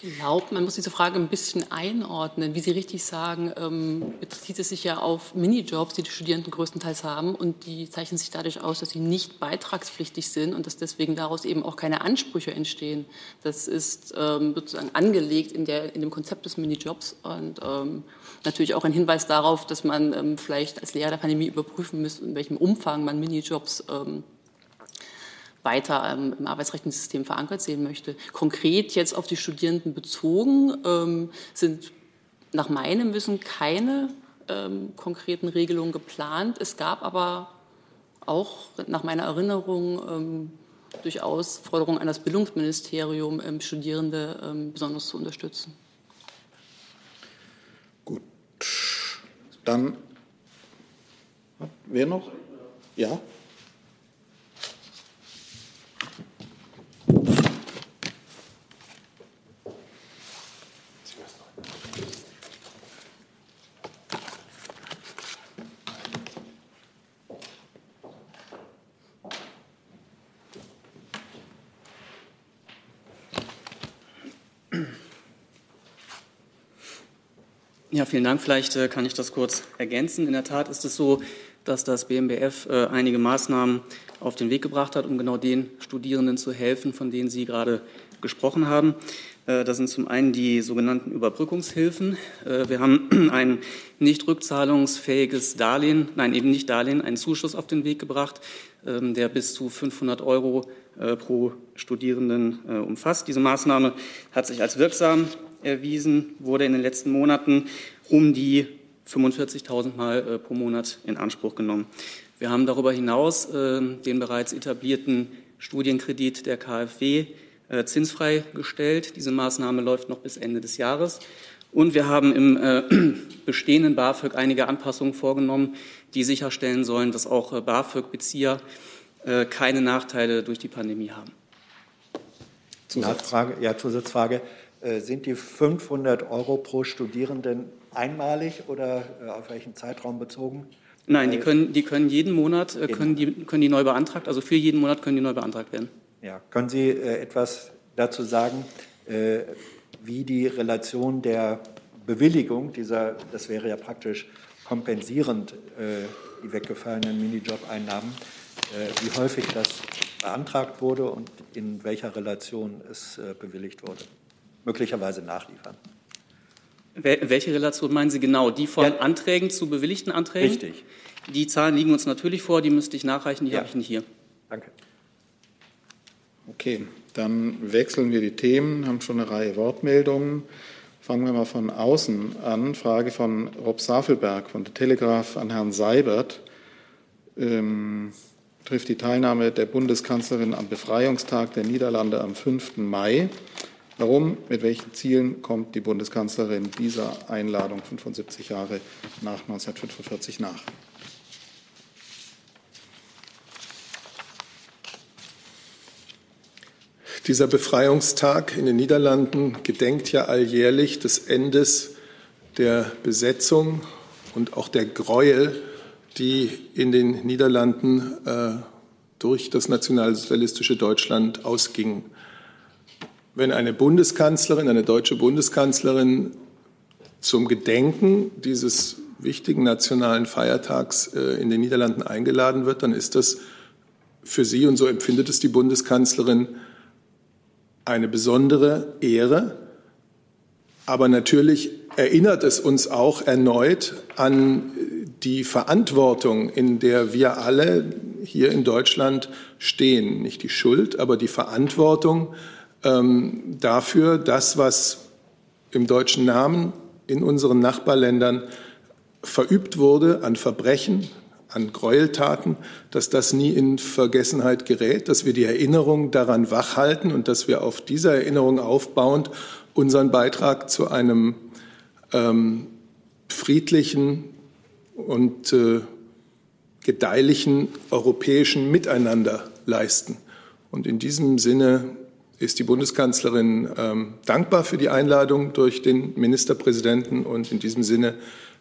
Ich glaube, man muss diese Frage ein bisschen einordnen. Wie Sie richtig sagen, ähm, bezieht es sich ja auf Minijobs, die die Studierenden größtenteils haben und die zeichnen sich dadurch aus, dass sie nicht beitragspflichtig sind und dass deswegen daraus eben auch keine Ansprüche entstehen. Das ist ähm, sozusagen angelegt in, der, in dem Konzept des Minijobs und ähm, natürlich auch ein Hinweis darauf, dass man ähm, vielleicht als Lehrer der Pandemie überprüfen müsste, in welchem Umfang man Minijobs ähm, weiter ähm, im arbeitsrechtlichen System verankert sehen möchte. Konkret jetzt auf die Studierenden bezogen ähm, sind nach meinem Wissen keine ähm, konkreten Regelungen geplant. Es gab aber auch nach meiner Erinnerung ähm, durchaus Forderungen an das Bildungsministerium, ähm, Studierende ähm, besonders zu unterstützen. Gut. Dann wer noch? Ja. Vielen Dank. Vielleicht äh, kann ich das kurz ergänzen. In der Tat ist es so, dass das BMBF äh, einige Maßnahmen auf den Weg gebracht hat, um genau den Studierenden zu helfen, von denen Sie gerade gesprochen haben. Äh, das sind zum einen die sogenannten Überbrückungshilfen. Äh, wir haben ein nicht rückzahlungsfähiges Darlehen, nein, eben nicht Darlehen, einen Zuschuss auf den Weg gebracht, ähm, der bis zu 500 Euro äh, pro Studierenden äh, umfasst. Diese Maßnahme hat sich als wirksam erwiesen, wurde in den letzten Monaten um die 45.000 Mal äh, pro Monat in Anspruch genommen. Wir haben darüber hinaus äh, den bereits etablierten Studienkredit der KfW äh, zinsfrei gestellt. Diese Maßnahme läuft noch bis Ende des Jahres. Und wir haben im bestehenden BAföG einige Anpassungen vorgenommen, die sicherstellen sollen, dass auch BAföG-Bezieher keine Nachteile durch die Pandemie haben. Nachfrage, ja, Zusatzfrage. Äh, sind die 500 Euro pro Studierenden einmalig oder äh, auf welchen Zeitraum bezogen? Nein, die können, die können jeden Monat äh, können die, können die neu beantragt, also für jeden Monat können die neu beantragt werden. Ja, können Sie äh, etwas dazu sagen, äh, wie die Relation der Bewilligung dieser, das wäre ja praktisch kompensierend äh, die weggefallenen Minijob-Einnahmen, wie häufig das beantragt wurde und in welcher Relation es bewilligt wurde? Möglicherweise nachliefern. Welche Relation meinen Sie genau? Die von ja. Anträgen zu bewilligten Anträgen? Richtig. Die Zahlen liegen uns natürlich vor, die müsste ich nachreichen, die ja. habe ich nicht hier. Danke. Okay, dann wechseln wir die Themen, haben schon eine Reihe Wortmeldungen. Fangen wir mal von außen an. Frage von Rob Safelberg von der Telegraph an Herrn Seibert. Ähm, trifft die Teilnahme der Bundeskanzlerin am Befreiungstag der Niederlande am 5. Mai. Warum, mit welchen Zielen kommt die Bundeskanzlerin dieser Einladung 75 Jahre nach 1945 nach? Dieser Befreiungstag in den Niederlanden gedenkt ja alljährlich des Endes der Besetzung und auch der Gräuel, die in den Niederlanden äh, durch das nationalsozialistische Deutschland ausgingen wenn eine Bundeskanzlerin, eine deutsche Bundeskanzlerin zum Gedenken dieses wichtigen nationalen Feiertags äh, in den Niederlanden eingeladen wird, dann ist das für sie, und so empfindet es die Bundeskanzlerin, eine besondere Ehre. Aber natürlich erinnert es uns auch erneut an die Verantwortung, in der wir alle hier in Deutschland stehen. Nicht die Schuld, aber die Verantwortung, ähm, dafür, das, was im deutschen Namen in unseren Nachbarländern verübt wurde an Verbrechen, an Gräueltaten, dass das nie in Vergessenheit gerät, dass wir die Erinnerung daran wachhalten und dass wir auf dieser Erinnerung aufbauend unseren Beitrag zu einem ähm, friedlichen und äh, gedeihlichen europäischen Miteinander leisten. Und in diesem Sinne ist die Bundeskanzlerin ähm, dankbar für die Einladung durch den Ministerpräsidenten und in diesem Sinne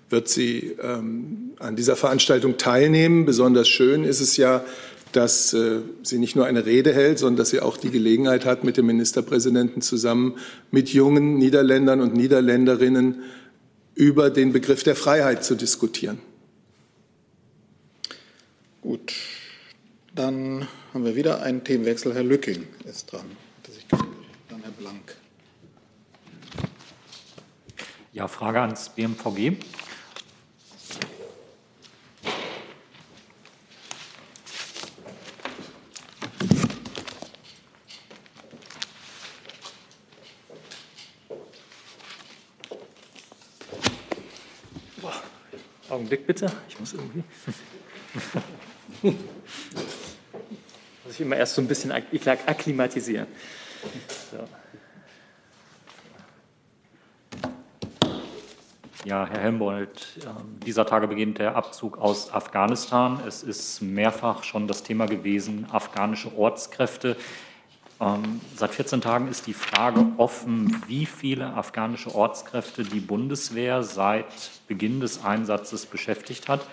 wird sie ähm, an dieser Veranstaltung teilnehmen. Besonders schön ist es ja, dass äh, sie nicht nur eine Rede hält, sondern dass sie auch die Gelegenheit hat, mit dem Ministerpräsidenten zusammen mit jungen Niederländern und Niederländerinnen über den Begriff der Freiheit zu diskutieren. Gut, dann haben wir wieder einen Themenwechsel. Herr Lücking ist dran. Blank. Ja, Frage ans BMVG. Augenblick bitte, ich muss irgendwie. muss ich immer erst so ein bisschen akklimatisieren. Ja, Herr Helmbold, ähm, dieser Tage beginnt der Abzug aus Afghanistan. Es ist mehrfach schon das Thema gewesen, afghanische Ortskräfte. Ähm, seit 14 Tagen ist die Frage offen, wie viele afghanische Ortskräfte die Bundeswehr seit Beginn des Einsatzes beschäftigt hat,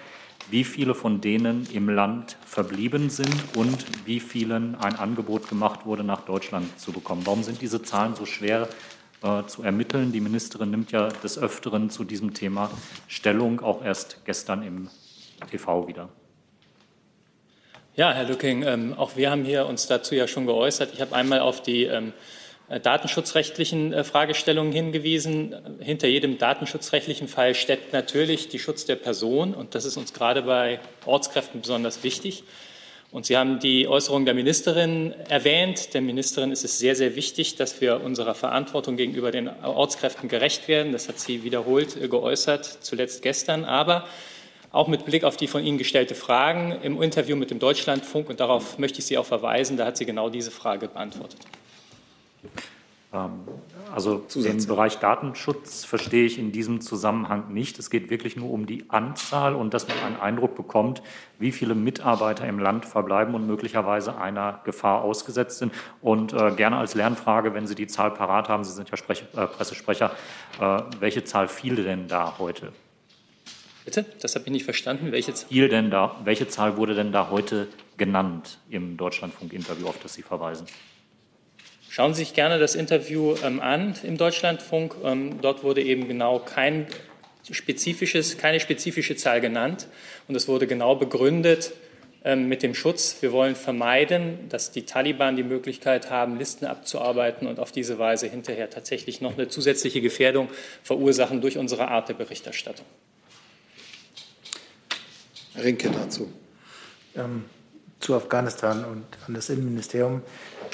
wie viele von denen im Land verblieben sind und wie vielen ein Angebot gemacht wurde, nach Deutschland zu bekommen. Warum sind diese Zahlen so schwer äh, zu ermitteln. Die Ministerin nimmt ja des Öfteren zu diesem Thema Stellung, auch erst gestern im TV wieder. Ja, Herr Lücking, ähm, auch wir haben hier uns dazu ja schon geäußert. Ich habe einmal auf die ähm, datenschutzrechtlichen äh, Fragestellungen hingewiesen. Hinter jedem datenschutzrechtlichen Fall steckt natürlich die Schutz der Person und das ist uns gerade bei Ortskräften besonders wichtig. Und Sie haben die Äußerung der Ministerin erwähnt. Der Ministerin ist es sehr, sehr wichtig, dass wir unserer Verantwortung gegenüber den Ortskräften gerecht werden. Das hat sie wiederholt äh, geäußert, zuletzt gestern. Aber auch mit Blick auf die von Ihnen gestellte Fragen im Interview mit dem Deutschlandfunk, und darauf möchte ich Sie auch verweisen, da hat sie genau diese Frage beantwortet. Ähm, also den Bereich Datenschutz verstehe ich in diesem Zusammenhang nicht. Es geht wirklich nur um die Anzahl und dass man einen Eindruck bekommt, wie viele Mitarbeiter im Land verbleiben und möglicherweise einer Gefahr ausgesetzt sind. Und äh, gerne als Lernfrage, wenn Sie die Zahl parat haben, Sie sind ja Sprech äh, Pressesprecher, äh, welche Zahl fiel denn da heute? Bitte? Das habe ich nicht verstanden. Welche Zahl? denn da, welche Zahl wurde denn da heute genannt im Deutschlandfunk-Interview, auf das Sie verweisen? Schauen Sie sich gerne das Interview ähm, an im Deutschlandfunk. Ähm, dort wurde eben genau kein spezifisches, keine spezifische Zahl genannt. Und es wurde genau begründet ähm, mit dem Schutz. Wir wollen vermeiden, dass die Taliban die Möglichkeit haben, Listen abzuarbeiten und auf diese Weise hinterher tatsächlich noch eine zusätzliche Gefährdung verursachen durch unsere Art der Berichterstattung. Herr Rinke dazu. Ähm, zu Afghanistan und an das Innenministerium.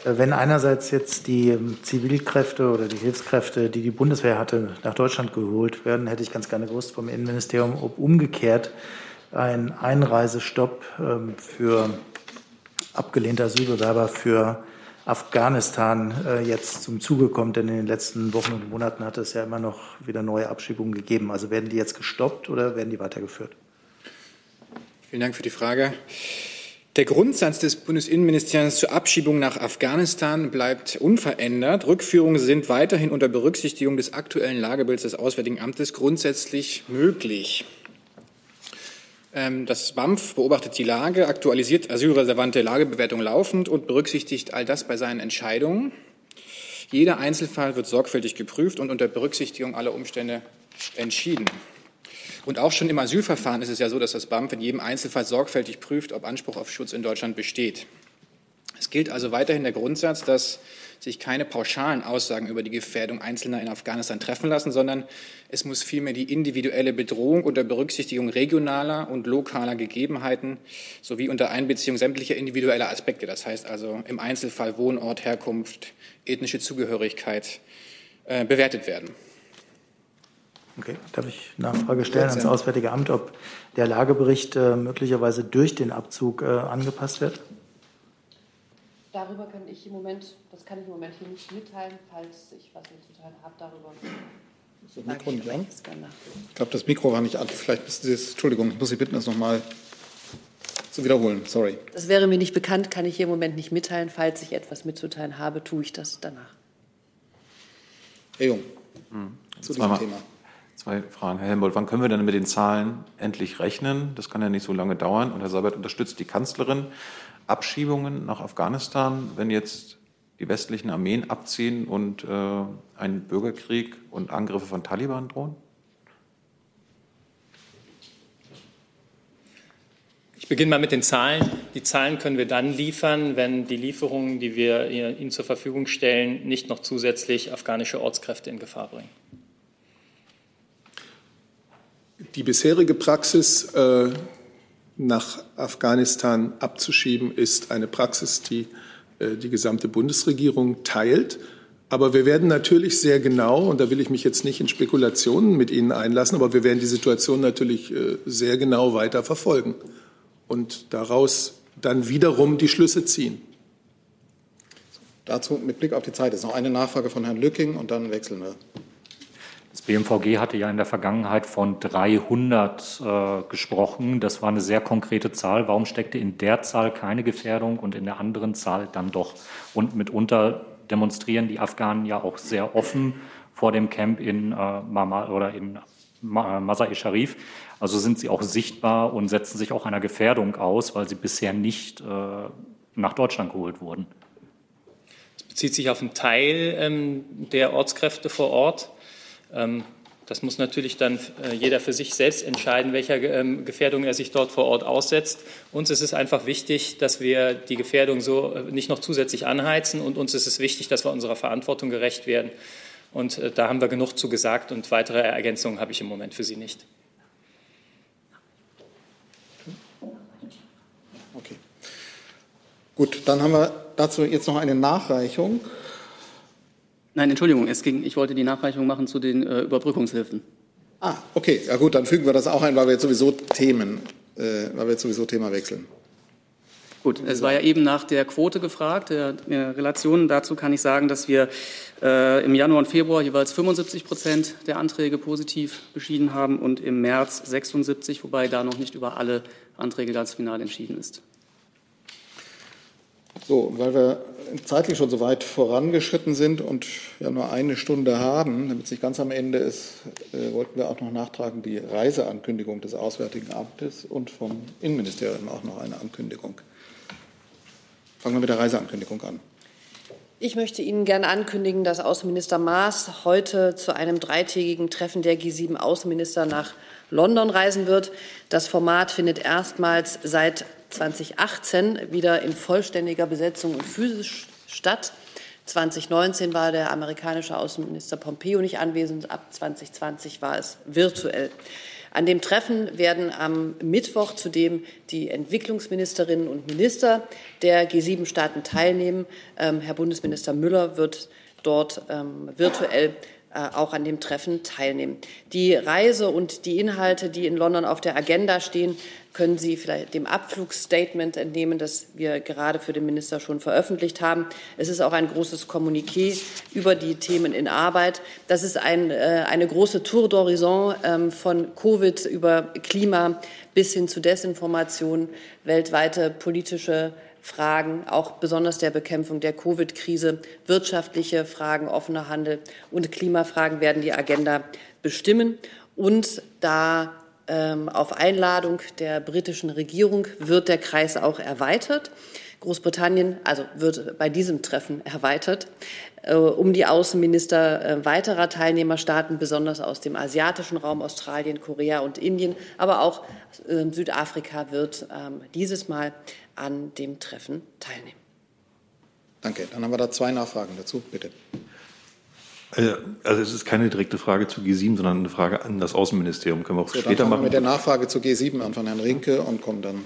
Äh, wenn einerseits jetzt die ähm, Zivilkräfte oder die Hilfskräfte, die die Bundeswehr hatte, nach Deutschland geholt werden, hätte ich ganz gerne gewusst vom Innenministerium, ob umgekehrt ein Einreisestopp ähm, für abgelehnte Asylbewerber für Afghanistan äh, jetzt zum Zuge kommt, denn in den letzten Wochen und Monaten hat es ja immer noch wieder neue Abschiebungen gegeben. Also werden die jetzt gestoppt oder werden die weitergeführt? Vielen Dank für die Frage. Der Grundsatz des Bundesinnenministeriums zur Abschiebung nach Afghanistan bleibt unverändert. Rückführungen sind weiterhin unter Berücksichtigung des aktuellen Lagebilds des Auswärtigen Amtes grundsätzlich möglich. Ähm, das BAMF beobachtet die Lage, aktualisiert asylrelevante Lagebewertung laufend und berücksichtigt all das bei seinen Entscheidungen. Jeder Einzelfall wird sorgfältig geprüft und unter Berücksichtigung aller Umstände entschieden. Und auch schon im Asylverfahren ist es ja so, dass das BAMF in jedem Einzelfall sorgfältig prüft, ob Anspruch auf Schutz in Deutschland besteht. Es gilt also weiterhin der Grundsatz, dass sich keine pauschalen Aussagen über die Gefährdung Einzelner in Afghanistan treffen lassen, sondern es muss vielmehr die individuelle Bedrohung unter Berücksichtigung regionaler und lokaler Gegebenheiten sowie unter Einbeziehung sämtlicher individueller Aspekte, das heißt also im Einzelfall Wohnort, Herkunft, ethnische Zugehörigkeit, äh, bewertet werden. Okay, darf ich Nachfrage stellen ans Auswärtige Amt, ob der Lagebericht äh, möglicherweise durch den Abzug äh, angepasst wird? Darüber kann ich im Moment, das kann ich im Moment hier nicht mitteilen, falls ich was mitzuteilen habe darüber. Das Mikro nicht an? Ich glaube, das Mikro war nicht an. Vielleicht müssen Sie es, Entschuldigung, ich muss Sie bitten, das nochmal zu wiederholen. Sorry. Das wäre mir nicht bekannt, kann ich hier im Moment nicht mitteilen. Falls ich etwas mitzuteilen habe, tue ich das danach. Herr Jung, hm. zu diesem Thema. Zwei Fragen. Herr Helmbold, wann können wir denn mit den Zahlen endlich rechnen? Das kann ja nicht so lange dauern. Und Herr Seibert unterstützt die Kanzlerin Abschiebungen nach Afghanistan, wenn jetzt die westlichen Armeen abziehen und äh, ein Bürgerkrieg und Angriffe von Taliban drohen? Ich beginne mal mit den Zahlen. Die Zahlen können wir dann liefern, wenn die Lieferungen, die wir Ihnen zur Verfügung stellen, nicht noch zusätzlich afghanische Ortskräfte in Gefahr bringen. Die bisherige Praxis, äh, nach Afghanistan abzuschieben, ist eine Praxis, die äh, die gesamte Bundesregierung teilt. Aber wir werden natürlich sehr genau, und da will ich mich jetzt nicht in Spekulationen mit Ihnen einlassen, aber wir werden die Situation natürlich äh, sehr genau weiter verfolgen und daraus dann wiederum die Schlüsse ziehen. Dazu mit Blick auf die Zeit ist noch eine Nachfrage von Herrn Lücking und dann wechseln wir. Das BMVG hatte ja in der Vergangenheit von 300 äh, gesprochen. Das war eine sehr konkrete Zahl. Warum steckte in der Zahl keine Gefährdung und in der anderen Zahl dann doch? Und mitunter demonstrieren die Afghanen ja auch sehr offen vor dem Camp in äh, Mama oder in Masai Sharif. Also sind sie auch sichtbar und setzen sich auch einer Gefährdung aus, weil sie bisher nicht äh, nach Deutschland geholt wurden. Das bezieht sich auf einen Teil ähm, der Ortskräfte vor Ort. Ähm, das muss natürlich dann äh, jeder für sich selbst entscheiden, welcher ähm, Gefährdung er sich dort vor Ort aussetzt. Uns ist es einfach wichtig, dass wir die Gefährdung so äh, nicht noch zusätzlich anheizen und uns ist es wichtig, dass wir unserer Verantwortung gerecht werden. Und äh, da haben wir genug zu gesagt und weitere Ergänzungen habe ich im Moment für Sie nicht. Okay. Gut, dann haben wir dazu jetzt noch eine Nachreichung. Nein, Entschuldigung, es ging, ich wollte die Nachreichung machen zu den äh, Überbrückungshilfen. Ah, okay, ja gut, dann fügen wir das auch ein, weil wir jetzt sowieso Themen, äh, weil wir jetzt sowieso Thema wechseln. Gut, es war ja eben nach der Quote gefragt, der, der Relationen. Dazu kann ich sagen, dass wir äh, im Januar und Februar jeweils 75 Prozent der Anträge positiv beschieden haben und im März 76, wobei da noch nicht über alle Anträge ganz final entschieden ist. So, weil wir zeitlich schon so weit vorangeschritten sind und ja nur eine Stunde haben, damit es nicht ganz am Ende ist, äh, wollten wir auch noch nachtragen die Reiseankündigung des Auswärtigen Amtes und vom Innenministerium auch noch eine Ankündigung. Fangen wir mit der Reiseankündigung an. Ich möchte Ihnen gerne ankündigen, dass Außenminister Maas heute zu einem dreitägigen Treffen der G7 Außenminister nach London reisen wird. Das Format findet erstmals seit 2018 wieder in vollständiger Besetzung und physisch statt. 2019 war der amerikanische Außenminister Pompeo nicht anwesend, ab 2020 war es virtuell. An dem Treffen werden am Mittwoch zudem die Entwicklungsministerinnen und Minister der G7-Staaten teilnehmen. Ähm, Herr Bundesminister Müller wird dort ähm, virtuell auch an dem Treffen teilnehmen. Die Reise und die Inhalte, die in London auf der Agenda stehen, können Sie vielleicht dem Abflugsstatement entnehmen, das wir gerade für den Minister schon veröffentlicht haben. Es ist auch ein großes Kommuniqué über die Themen in Arbeit. Das ist ein, äh, eine große Tour d'horizon ähm, von Covid über Klima bis hin zu Desinformation, weltweite politische Fragen, auch besonders der Bekämpfung der Covid-Krise, wirtschaftliche Fragen, offener Handel und Klimafragen werden die Agenda bestimmen. Und da ähm, auf Einladung der britischen Regierung wird der Kreis auch erweitert. Großbritannien, also wird bei diesem Treffen erweitert, äh, um die Außenminister äh, weiterer Teilnehmerstaaten, besonders aus dem asiatischen Raum, Australien, Korea und Indien, aber auch äh, Südafrika wird ähm, dieses Mal an dem Treffen teilnehmen. Danke. Dann haben wir da zwei Nachfragen dazu. Bitte. Äh, also es ist keine direkte Frage zu G7, sondern eine Frage an das Außenministerium. Können wir auch so, später dann machen. Wir mit der Nachfrage zu G7 an von Herrn Rinke und kommen dann.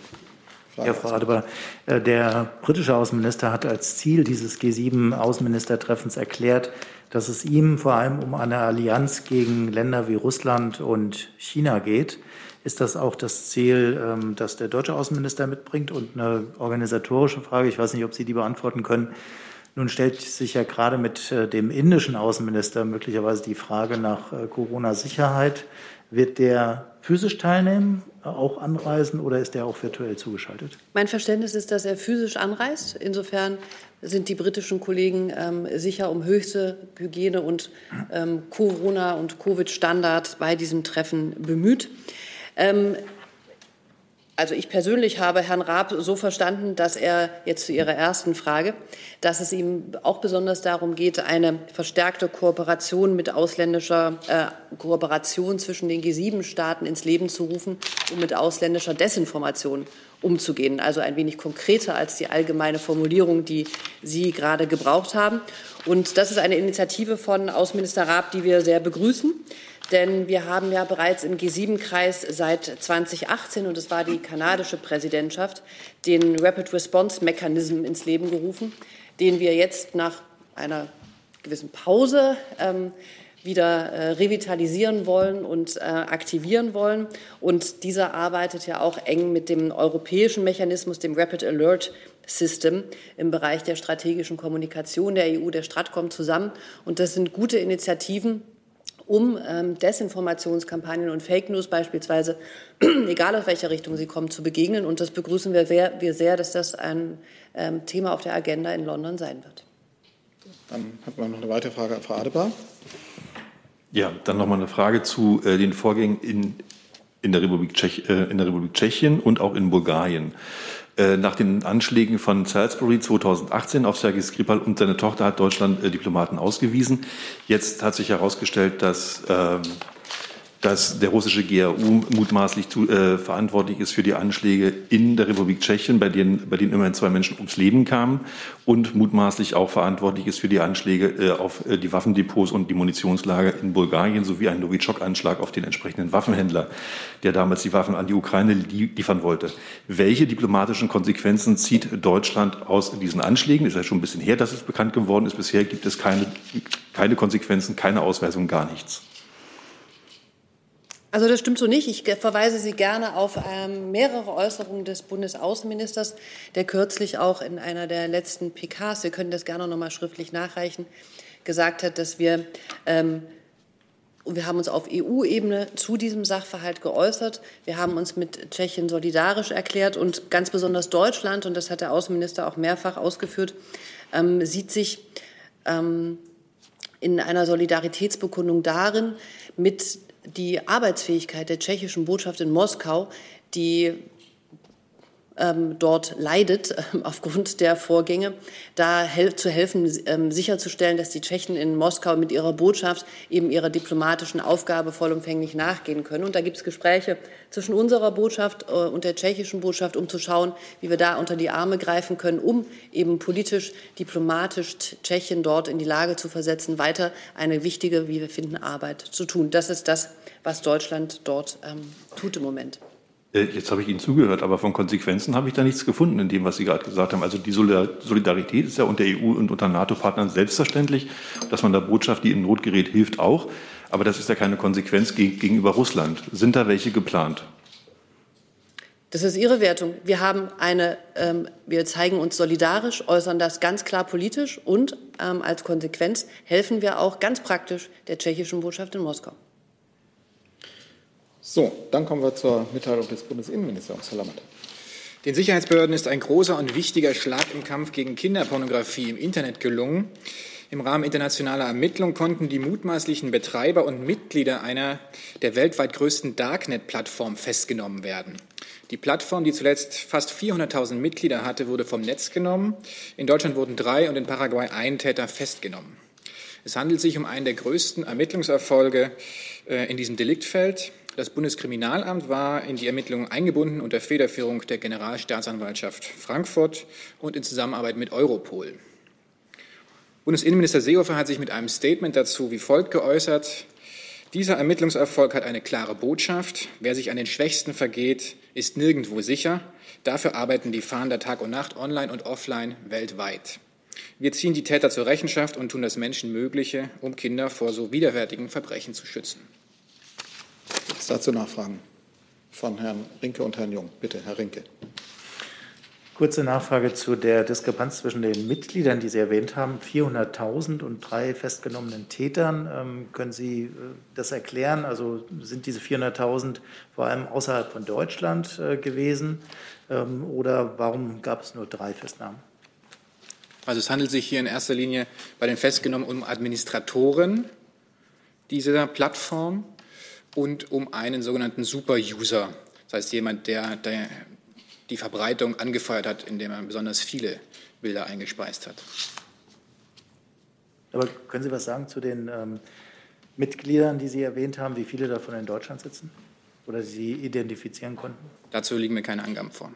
Ja, Frau Adebar, äh, der britische Außenminister hat als Ziel dieses G7-Außenministertreffens erklärt, dass es ihm vor allem um eine Allianz gegen Länder wie Russland und China geht. Ist das auch das Ziel, ähm, das der deutsche Außenminister mitbringt? Und eine organisatorische Frage, ich weiß nicht, ob Sie die beantworten können. Nun stellt sich ja gerade mit äh, dem indischen Außenminister möglicherweise die Frage nach äh, Corona-Sicherheit. Wird der physisch teilnehmen, äh, auch anreisen oder ist er auch virtuell zugeschaltet? Mein Verständnis ist, dass er physisch anreist. Insofern sind die britischen Kollegen ähm, sicher um höchste Hygiene- und ähm, Corona- und Covid-Standards bei diesem Treffen bemüht. Ähm, also ich persönlich habe Herrn Raab so verstanden, dass er jetzt zu Ihrer ersten Frage, dass es ihm auch besonders darum geht, eine verstärkte Kooperation mit ausländischer äh, Kooperation zwischen den G7-Staaten ins Leben zu rufen, um mit ausländischer Desinformation umzugehen. Also ein wenig konkreter als die allgemeine Formulierung, die Sie gerade gebraucht haben. Und das ist eine Initiative von Außenminister Raab, die wir sehr begrüßen. Denn wir haben ja bereits im G7-Kreis seit 2018, und es war die kanadische Präsidentschaft, den Rapid Response Mechanism ins Leben gerufen, den wir jetzt nach einer gewissen Pause ähm, wieder äh, revitalisieren wollen und äh, aktivieren wollen. Und dieser arbeitet ja auch eng mit dem europäischen Mechanismus, dem Rapid Alert System im Bereich der strategischen Kommunikation der EU, der Stratcom zusammen. Und das sind gute Initiativen, um ähm, Desinformationskampagnen und Fake News beispielsweise, egal aus welcher Richtung sie kommen, zu begegnen. Und das begrüßen wir sehr, wir sehr dass das ein ähm, Thema auf der Agenda in London sein wird. Dann hat man noch eine weitere Frage an Frau Adebar. Ja, dann noch mal eine Frage zu äh, den Vorgängen in, in, der Republik Tschech, äh, in der Republik Tschechien und auch in Bulgarien. Äh, nach den Anschlägen von Salisbury 2018 auf Sergei Skripal und seine Tochter hat Deutschland äh, Diplomaten ausgewiesen. Jetzt hat sich herausgestellt, dass ähm, dass der russische GRU mutmaßlich zu, äh, verantwortlich ist für die Anschläge in der Republik Tschechien, bei denen, bei denen immerhin zwei Menschen ums Leben kamen und mutmaßlich auch verantwortlich ist für die Anschläge äh, auf äh, die Waffendepots und die Munitionslager in Bulgarien sowie ein Novichok-Anschlag auf den entsprechenden Waffenhändler, der damals die Waffen an die Ukraine liefern wollte. Welche diplomatischen Konsequenzen zieht Deutschland aus diesen Anschlägen? Ist ja schon ein bisschen her, dass es bekannt geworden ist. Bisher gibt es keine, keine Konsequenzen, keine Ausweisung, gar nichts. Also das stimmt so nicht. Ich verweise Sie gerne auf ähm, mehrere Äußerungen des Bundesaußenministers, der kürzlich auch in einer der letzten PKs, wir können das gerne noch mal schriftlich nachreichen, gesagt hat, dass wir ähm, wir haben uns auf EU-Ebene zu diesem Sachverhalt geäußert. Wir haben uns mit Tschechien solidarisch erklärt und ganz besonders Deutschland, und das hat der Außenminister auch mehrfach ausgeführt, ähm, sieht sich ähm, in einer Solidaritätsbekundung darin, mit die Arbeitsfähigkeit der tschechischen Botschaft in Moskau, die dort leidet äh, aufgrund der Vorgänge, da hel zu helfen, ähm, sicherzustellen, dass die Tschechen in Moskau mit ihrer Botschaft eben ihrer diplomatischen Aufgabe vollumfänglich nachgehen können. Und da gibt es Gespräche zwischen unserer Botschaft äh, und der tschechischen Botschaft, um zu schauen, wie wir da unter die Arme greifen können, um eben politisch, diplomatisch Tschechien dort in die Lage zu versetzen, weiter eine wichtige, wie wir finden, Arbeit zu tun. Das ist das, was Deutschland dort ähm, tut im Moment. Äh, jetzt habe ich Ihnen zugehört, aber von Konsequenzen habe ich da nichts gefunden in dem, was Sie gerade gesagt haben. Also die Solidarität ist ja unter EU und unter NATO-Partnern selbstverständlich, dass man der Botschaft, die in Not gerät, hilft auch. Aber das ist ja keine Konsequenz gegenüber Russland. Sind da welche geplant? Das ist Ihre Wertung. Wir haben eine, ähm, wir zeigen uns solidarisch, äußern das ganz klar politisch und ähm, als Konsequenz helfen wir auch ganz praktisch der tschechischen Botschaft in Moskau. So, dann kommen wir zur Mitteilung des Bundesinnenministeriums, Herr Lammert. Den Sicherheitsbehörden ist ein großer und wichtiger Schlag im Kampf gegen Kinderpornografie im Internet gelungen. Im Rahmen internationaler Ermittlungen konnten die mutmaßlichen Betreiber und Mitglieder einer der weltweit größten Darknet-Plattform festgenommen werden. Die Plattform, die zuletzt fast 400.000 Mitglieder hatte, wurde vom Netz genommen. In Deutschland wurden drei und in Paraguay ein Täter festgenommen. Es handelt sich um einen der größten Ermittlungserfolge äh, in diesem Deliktfeld. Das Bundeskriminalamt war in die Ermittlungen eingebunden unter Federführung der Generalstaatsanwaltschaft Frankfurt und in Zusammenarbeit mit Europol. Bundesinnenminister Seehofer hat sich mit einem Statement dazu wie folgt geäußert. Dieser Ermittlungserfolg hat eine klare Botschaft. Wer sich an den Schwächsten vergeht, ist nirgendwo sicher. Dafür arbeiten die Fahnder Tag und Nacht, online und offline, weltweit. Wir ziehen die Täter zur Rechenschaft und tun das Menschenmögliche, um Kinder vor so widerwärtigen Verbrechen zu schützen. Gibt es dazu Nachfragen von Herrn Rinke und Herrn Jung? Bitte, Herr Rinke. Kurze Nachfrage zu der Diskrepanz zwischen den Mitgliedern, die Sie erwähnt haben, 400.000 und drei festgenommenen Tätern. Ähm, können Sie äh, das erklären? Also sind diese 400.000 vor allem außerhalb von Deutschland äh, gewesen ähm, oder warum gab es nur drei Festnahmen? Also es handelt sich hier in erster Linie bei den Festgenommenen um Administratoren dieser Plattform und um einen sogenannten Super-User, das heißt jemand, der, der die Verbreitung angefeuert hat, indem er besonders viele Bilder eingespeist hat. Aber können Sie was sagen zu den ähm, Mitgliedern, die Sie erwähnt haben, wie viele davon in Deutschland sitzen oder Sie identifizieren konnten? Dazu liegen mir keine Angaben vor.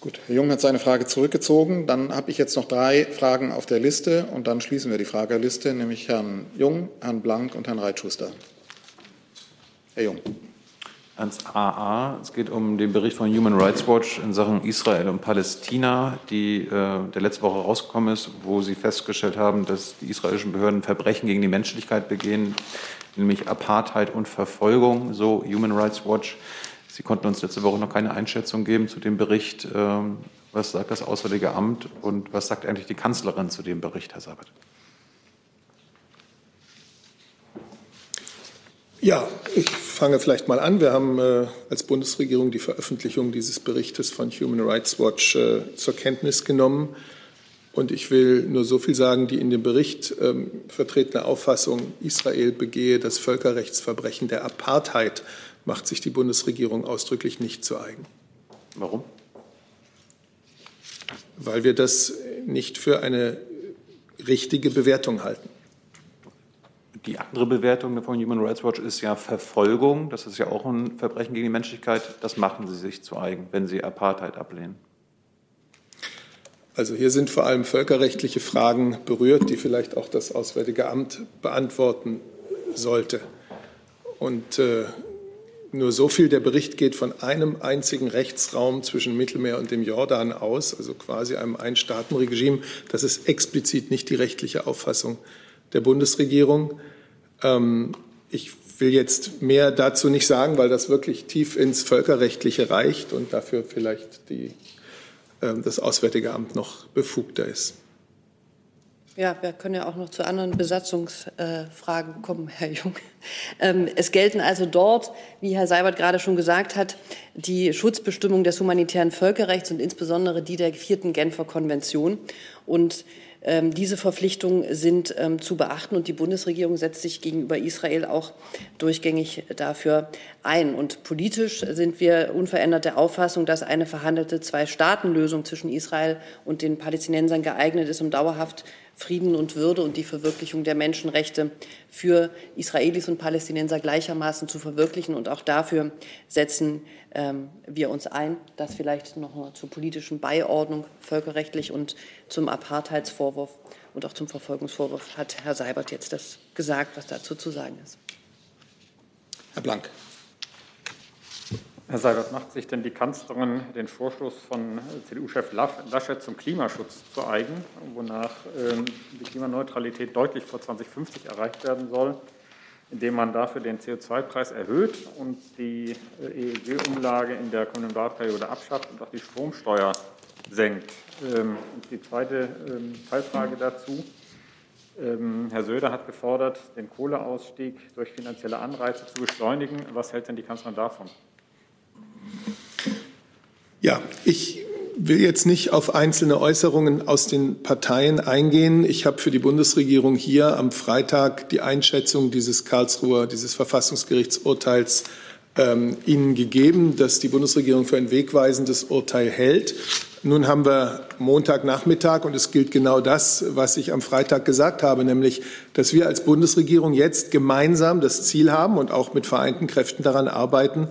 Gut, Herr Jung hat seine Frage zurückgezogen. Dann habe ich jetzt noch drei Fragen auf der Liste und dann schließen wir die Fragerliste, nämlich Herrn Jung, Herrn Blank und Herrn Reitschuster. Herr Jung. ans AA. Es geht um den Bericht von Human Rights Watch in Sachen Israel und Palästina, die, äh, der letzte Woche rausgekommen ist, wo sie festgestellt haben, dass die israelischen Behörden Verbrechen gegen die Menschlichkeit begehen, nämlich Apartheid und Verfolgung, so Human Rights Watch. Sie konnten uns letzte Woche noch keine Einschätzung geben zu dem Bericht. Ähm, was sagt das Auswärtige Amt und was sagt eigentlich die Kanzlerin zu dem Bericht, Herr Sabat? Ja, ich fange vielleicht mal an. Wir haben äh, als Bundesregierung die Veröffentlichung dieses Berichtes von Human Rights Watch äh, zur Kenntnis genommen. Und ich will nur so viel sagen, die in dem Bericht ähm, vertretene Auffassung, Israel begehe das Völkerrechtsverbrechen der Apartheid, macht sich die Bundesregierung ausdrücklich nicht zu eigen. Warum? Weil wir das nicht für eine richtige Bewertung halten. Die andere Bewertung von Human Rights Watch ist ja Verfolgung. Das ist ja auch ein Verbrechen gegen die Menschlichkeit. Das machen Sie sich zu eigen, wenn Sie Apartheid ablehnen. Also hier sind vor allem völkerrechtliche Fragen berührt, die vielleicht auch das Auswärtige Amt beantworten sollte. Und äh, nur so viel, der Bericht geht von einem einzigen Rechtsraum zwischen Mittelmeer und dem Jordan aus, also quasi einem Einstaatenregime. Das ist explizit nicht die rechtliche Auffassung der Bundesregierung. Ähm, ich will jetzt mehr dazu nicht sagen, weil das wirklich tief ins Völkerrechtliche reicht und dafür vielleicht die, äh, das Auswärtige Amt noch befugter ist. Ja, wir können ja auch noch zu anderen Besatzungsfragen kommen, Herr Jung. Ähm, es gelten also dort, wie Herr Seibert gerade schon gesagt hat, die Schutzbestimmungen des humanitären Völkerrechts und insbesondere die der vierten Genfer Konvention. Und diese Verpflichtungen sind ähm, zu beachten und die Bundesregierung setzt sich gegenüber Israel auch durchgängig dafür ein. Und politisch sind wir unverändert der Auffassung, dass eine verhandelte Zwei-Staaten-Lösung zwischen Israel und den Palästinensern geeignet ist, um dauerhaft Frieden und Würde und die Verwirklichung der Menschenrechte für Israelis und Palästinenser gleichermaßen zu verwirklichen. Und auch dafür setzen ähm, wir uns ein. Das vielleicht noch zur politischen Beiordnung völkerrechtlich und zum Apartheidsvorwurf und auch zum Verfolgungsvorwurf hat Herr Seibert jetzt das gesagt, was dazu zu sagen ist. Herr Blank. Herr Seibert, macht sich denn die Kanzlerin den Vorstoß von CDU-Chef Laschet zum Klimaschutz zu eigen, wonach ähm, die Klimaneutralität deutlich vor 2050 erreicht werden soll, indem man dafür den CO2-Preis erhöht und die äh, EEG-Umlage in der kommenden Wahlperiode abschafft und auch die Stromsteuer senkt? Ähm, und die zweite ähm, Teilfrage dazu. Herr Söder hat gefordert, den Kohleausstieg durch finanzielle Anreize zu beschleunigen. Was hält denn die Kanzlerin davon? Ja, ich will jetzt nicht auf einzelne Äußerungen aus den Parteien eingehen. Ich habe für die Bundesregierung hier am Freitag die Einschätzung dieses Karlsruher, dieses Verfassungsgerichtsurteils ähm, Ihnen gegeben, dass die Bundesregierung für ein wegweisendes Urteil hält. Nun haben wir Montagnachmittag und es gilt genau das, was ich am Freitag gesagt habe, nämlich, dass wir als Bundesregierung jetzt gemeinsam das Ziel haben und auch mit vereinten Kräften daran arbeiten,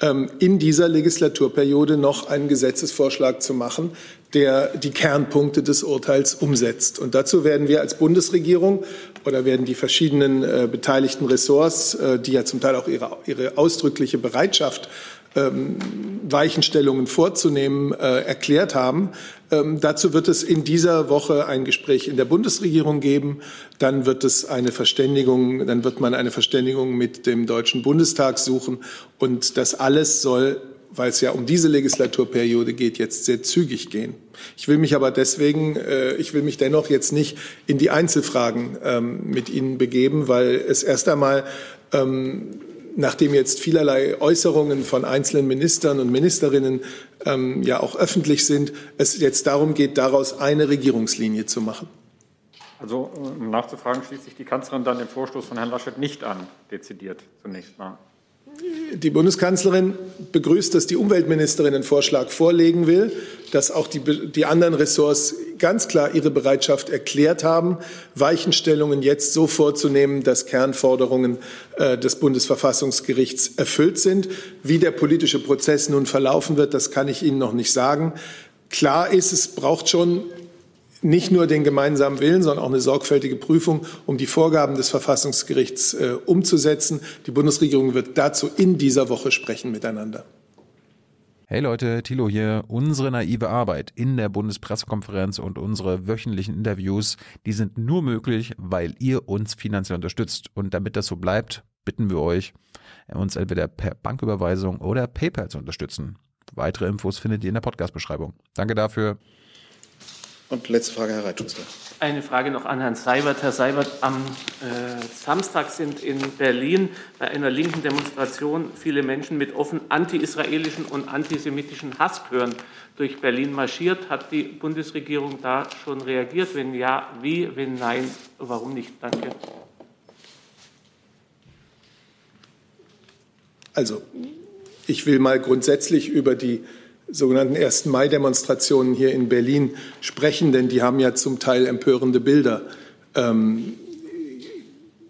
in dieser Legislaturperiode noch einen Gesetzesvorschlag zu machen, der die Kernpunkte des Urteils umsetzt. Und dazu werden wir als Bundesregierung oder werden die verschiedenen äh, beteiligten Ressorts, äh, die ja zum Teil auch ihre, ihre ausdrückliche Bereitschaft ähm, Weichenstellungen vorzunehmen, äh, erklärt haben. Ähm, dazu wird es in dieser Woche ein Gespräch in der Bundesregierung geben. Dann wird es eine Verständigung, dann wird man eine Verständigung mit dem Deutschen Bundestag suchen. Und das alles soll, weil es ja um diese Legislaturperiode geht, jetzt sehr zügig gehen. Ich will mich aber deswegen, äh, ich will mich dennoch jetzt nicht in die Einzelfragen ähm, mit Ihnen begeben, weil es erst einmal ähm, nachdem jetzt vielerlei Äußerungen von einzelnen Ministern und Ministerinnen ähm, ja auch öffentlich sind, es jetzt darum geht, daraus eine Regierungslinie zu machen. Also, um nachzufragen, schließt sich die Kanzlerin dann den Vorstoß von Herrn Laschet nicht an, dezidiert zunächst mal. Die Bundeskanzlerin begrüßt, dass die Umweltministerin einen Vorschlag vorlegen will, dass auch die, die anderen Ressorts ganz klar ihre Bereitschaft erklärt haben, Weichenstellungen jetzt so vorzunehmen, dass Kernforderungen äh, des Bundesverfassungsgerichts erfüllt sind. Wie der politische Prozess nun verlaufen wird, das kann ich Ihnen noch nicht sagen. Klar ist, es braucht schon nicht nur den gemeinsamen Willen, sondern auch eine sorgfältige Prüfung, um die Vorgaben des Verfassungsgerichts äh, umzusetzen. Die Bundesregierung wird dazu in dieser Woche sprechen miteinander. Hey Leute, Thilo hier. Unsere naive Arbeit in der Bundespressekonferenz und unsere wöchentlichen Interviews, die sind nur möglich, weil ihr uns finanziell unterstützt. Und damit das so bleibt, bitten wir euch, uns entweder per Banküberweisung oder PayPal zu unterstützen. Weitere Infos findet ihr in der Podcast-Beschreibung. Danke dafür. Und letzte Frage, Herr Reitschuster. Eine Frage noch an Herrn Seibert. Herr Seibert, am äh, Samstag sind in Berlin bei einer linken Demonstration viele Menschen mit offen anti-israelischen und antisemitischen Hasschören durch Berlin marschiert. Hat die Bundesregierung da schon reagiert? Wenn ja, wie? Wenn nein, warum nicht? Danke. Also, ich will mal grundsätzlich über die sogenannten 1. Mai-Demonstrationen hier in Berlin sprechen, denn die haben ja zum Teil empörende Bilder ähm,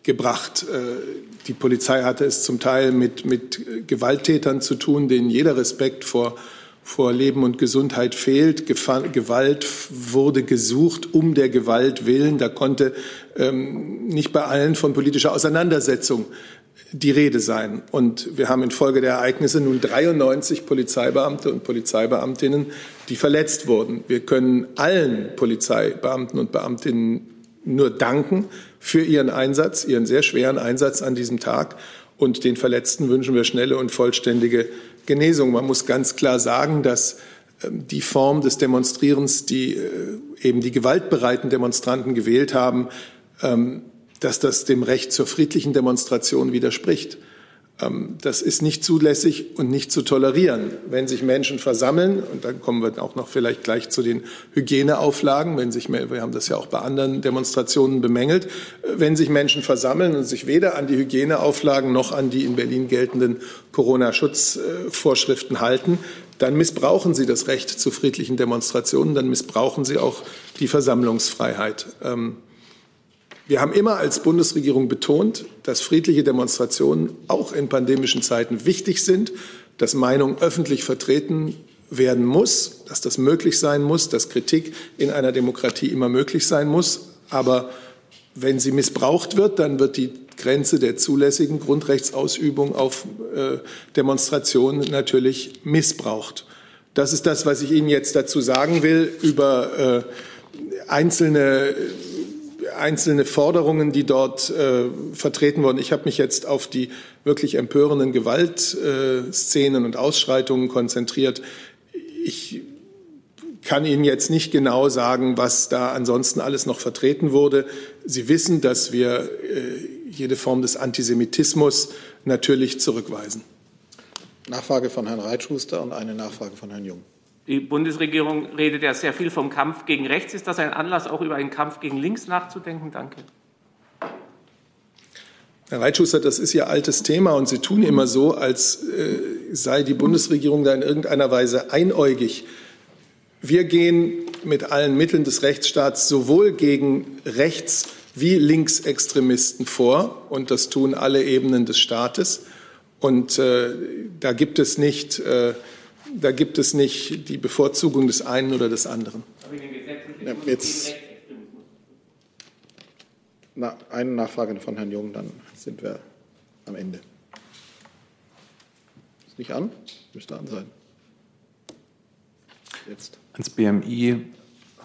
gebracht. Äh, die Polizei hatte es zum Teil mit, mit Gewalttätern zu tun, denen jeder Respekt vor, vor Leben und Gesundheit fehlt. Gewalt wurde gesucht um der Gewalt willen. Da konnte ähm, nicht bei allen von politischer Auseinandersetzung die Rede sein. Und wir haben infolge der Ereignisse nun 93 Polizeibeamte und Polizeibeamtinnen, die verletzt wurden. Wir können allen Polizeibeamten und Beamtinnen nur danken für ihren Einsatz, ihren sehr schweren Einsatz an diesem Tag. Und den Verletzten wünschen wir schnelle und vollständige Genesung. Man muss ganz klar sagen, dass ähm, die Form des Demonstrierens, die äh, eben die gewaltbereiten Demonstranten gewählt haben, ähm, dass das dem Recht zur friedlichen Demonstration widerspricht. Ähm, das ist nicht zulässig und nicht zu tolerieren. Wenn sich Menschen versammeln, und dann kommen wir auch noch vielleicht gleich zu den Hygieneauflagen, wenn sich, wir haben das ja auch bei anderen Demonstrationen bemängelt, äh, wenn sich Menschen versammeln und sich weder an die Hygieneauflagen noch an die in Berlin geltenden Corona-Schutzvorschriften halten, dann missbrauchen sie das Recht zu friedlichen Demonstrationen, dann missbrauchen sie auch die Versammlungsfreiheit. Wir haben immer als Bundesregierung betont, dass friedliche Demonstrationen auch in pandemischen Zeiten wichtig sind, dass Meinung öffentlich vertreten werden muss, dass das möglich sein muss, dass Kritik in einer Demokratie immer möglich sein muss. Aber wenn sie missbraucht wird, dann wird die Grenze der zulässigen Grundrechtsausübung auf äh, Demonstrationen natürlich missbraucht. Das ist das, was ich Ihnen jetzt dazu sagen will über äh, einzelne einzelne Forderungen, die dort äh, vertreten wurden. Ich habe mich jetzt auf die wirklich empörenden Gewaltszenen und Ausschreitungen konzentriert. Ich kann Ihnen jetzt nicht genau sagen, was da ansonsten alles noch vertreten wurde. Sie wissen, dass wir äh, jede Form des Antisemitismus natürlich zurückweisen. Nachfrage von Herrn Reitschuster und eine Nachfrage von Herrn Jung. Die Bundesregierung redet ja sehr viel vom Kampf gegen rechts. Ist das ein Anlass, auch über einen Kampf gegen links nachzudenken? Danke. Herr Reitschuster, das ist Ihr altes Thema und Sie tun immer so, als äh, sei die Bundesregierung da in irgendeiner Weise einäugig. Wir gehen mit allen Mitteln des Rechtsstaats sowohl gegen Rechts- wie Linksextremisten vor und das tun alle Ebenen des Staates. Und äh, da gibt es nicht äh, da gibt es nicht die Bevorzugung des einen oder des anderen. Ja, jetzt na, eine Nachfrage von Herrn Jung, dann sind wir am Ende. Ist nicht an? Müsste an sein. Jetzt. Als BMI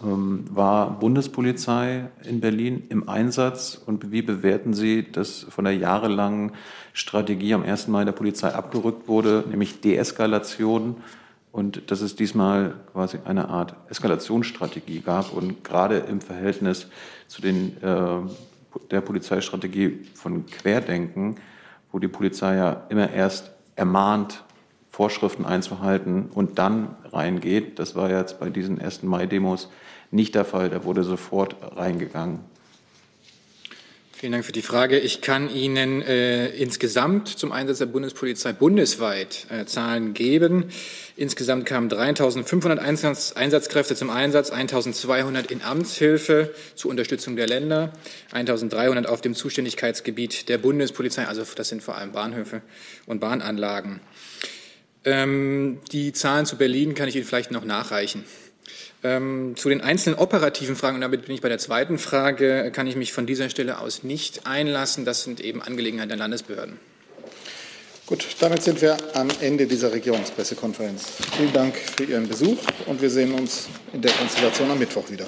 war Bundespolizei in Berlin im Einsatz und wie bewerten Sie, dass von der jahrelangen Strategie am 1. Mai der Polizei abgerückt wurde, nämlich Deeskalation und dass es diesmal quasi eine Art Eskalationsstrategie gab und gerade im Verhältnis zu den, äh, der Polizeistrategie von Querdenken, wo die Polizei ja immer erst ermahnt, Vorschriften einzuhalten und dann reingeht. Das war jetzt bei diesen 1. Mai-Demos nicht der Fall. Da wurde sofort reingegangen. Vielen Dank für die Frage. Ich kann Ihnen äh, insgesamt zum Einsatz der Bundespolizei bundesweit äh, Zahlen geben. Insgesamt kamen 3.500 Einsatz, Einsatzkräfte zum Einsatz, 1.200 in Amtshilfe zur Unterstützung der Länder, 1.300 auf dem Zuständigkeitsgebiet der Bundespolizei, also das sind vor allem Bahnhöfe und Bahnanlagen. Ähm, die Zahlen zu Berlin kann ich Ihnen vielleicht noch nachreichen. Ähm, zu den einzelnen operativen Fragen, und damit bin ich bei der zweiten Frage, kann ich mich von dieser Stelle aus nicht einlassen. Das sind eben Angelegenheiten der Landesbehörden. Gut, damit sind wir am Ende dieser Regierungspressekonferenz. Vielen Dank für Ihren Besuch und wir sehen uns in der Konstellation am Mittwoch wieder.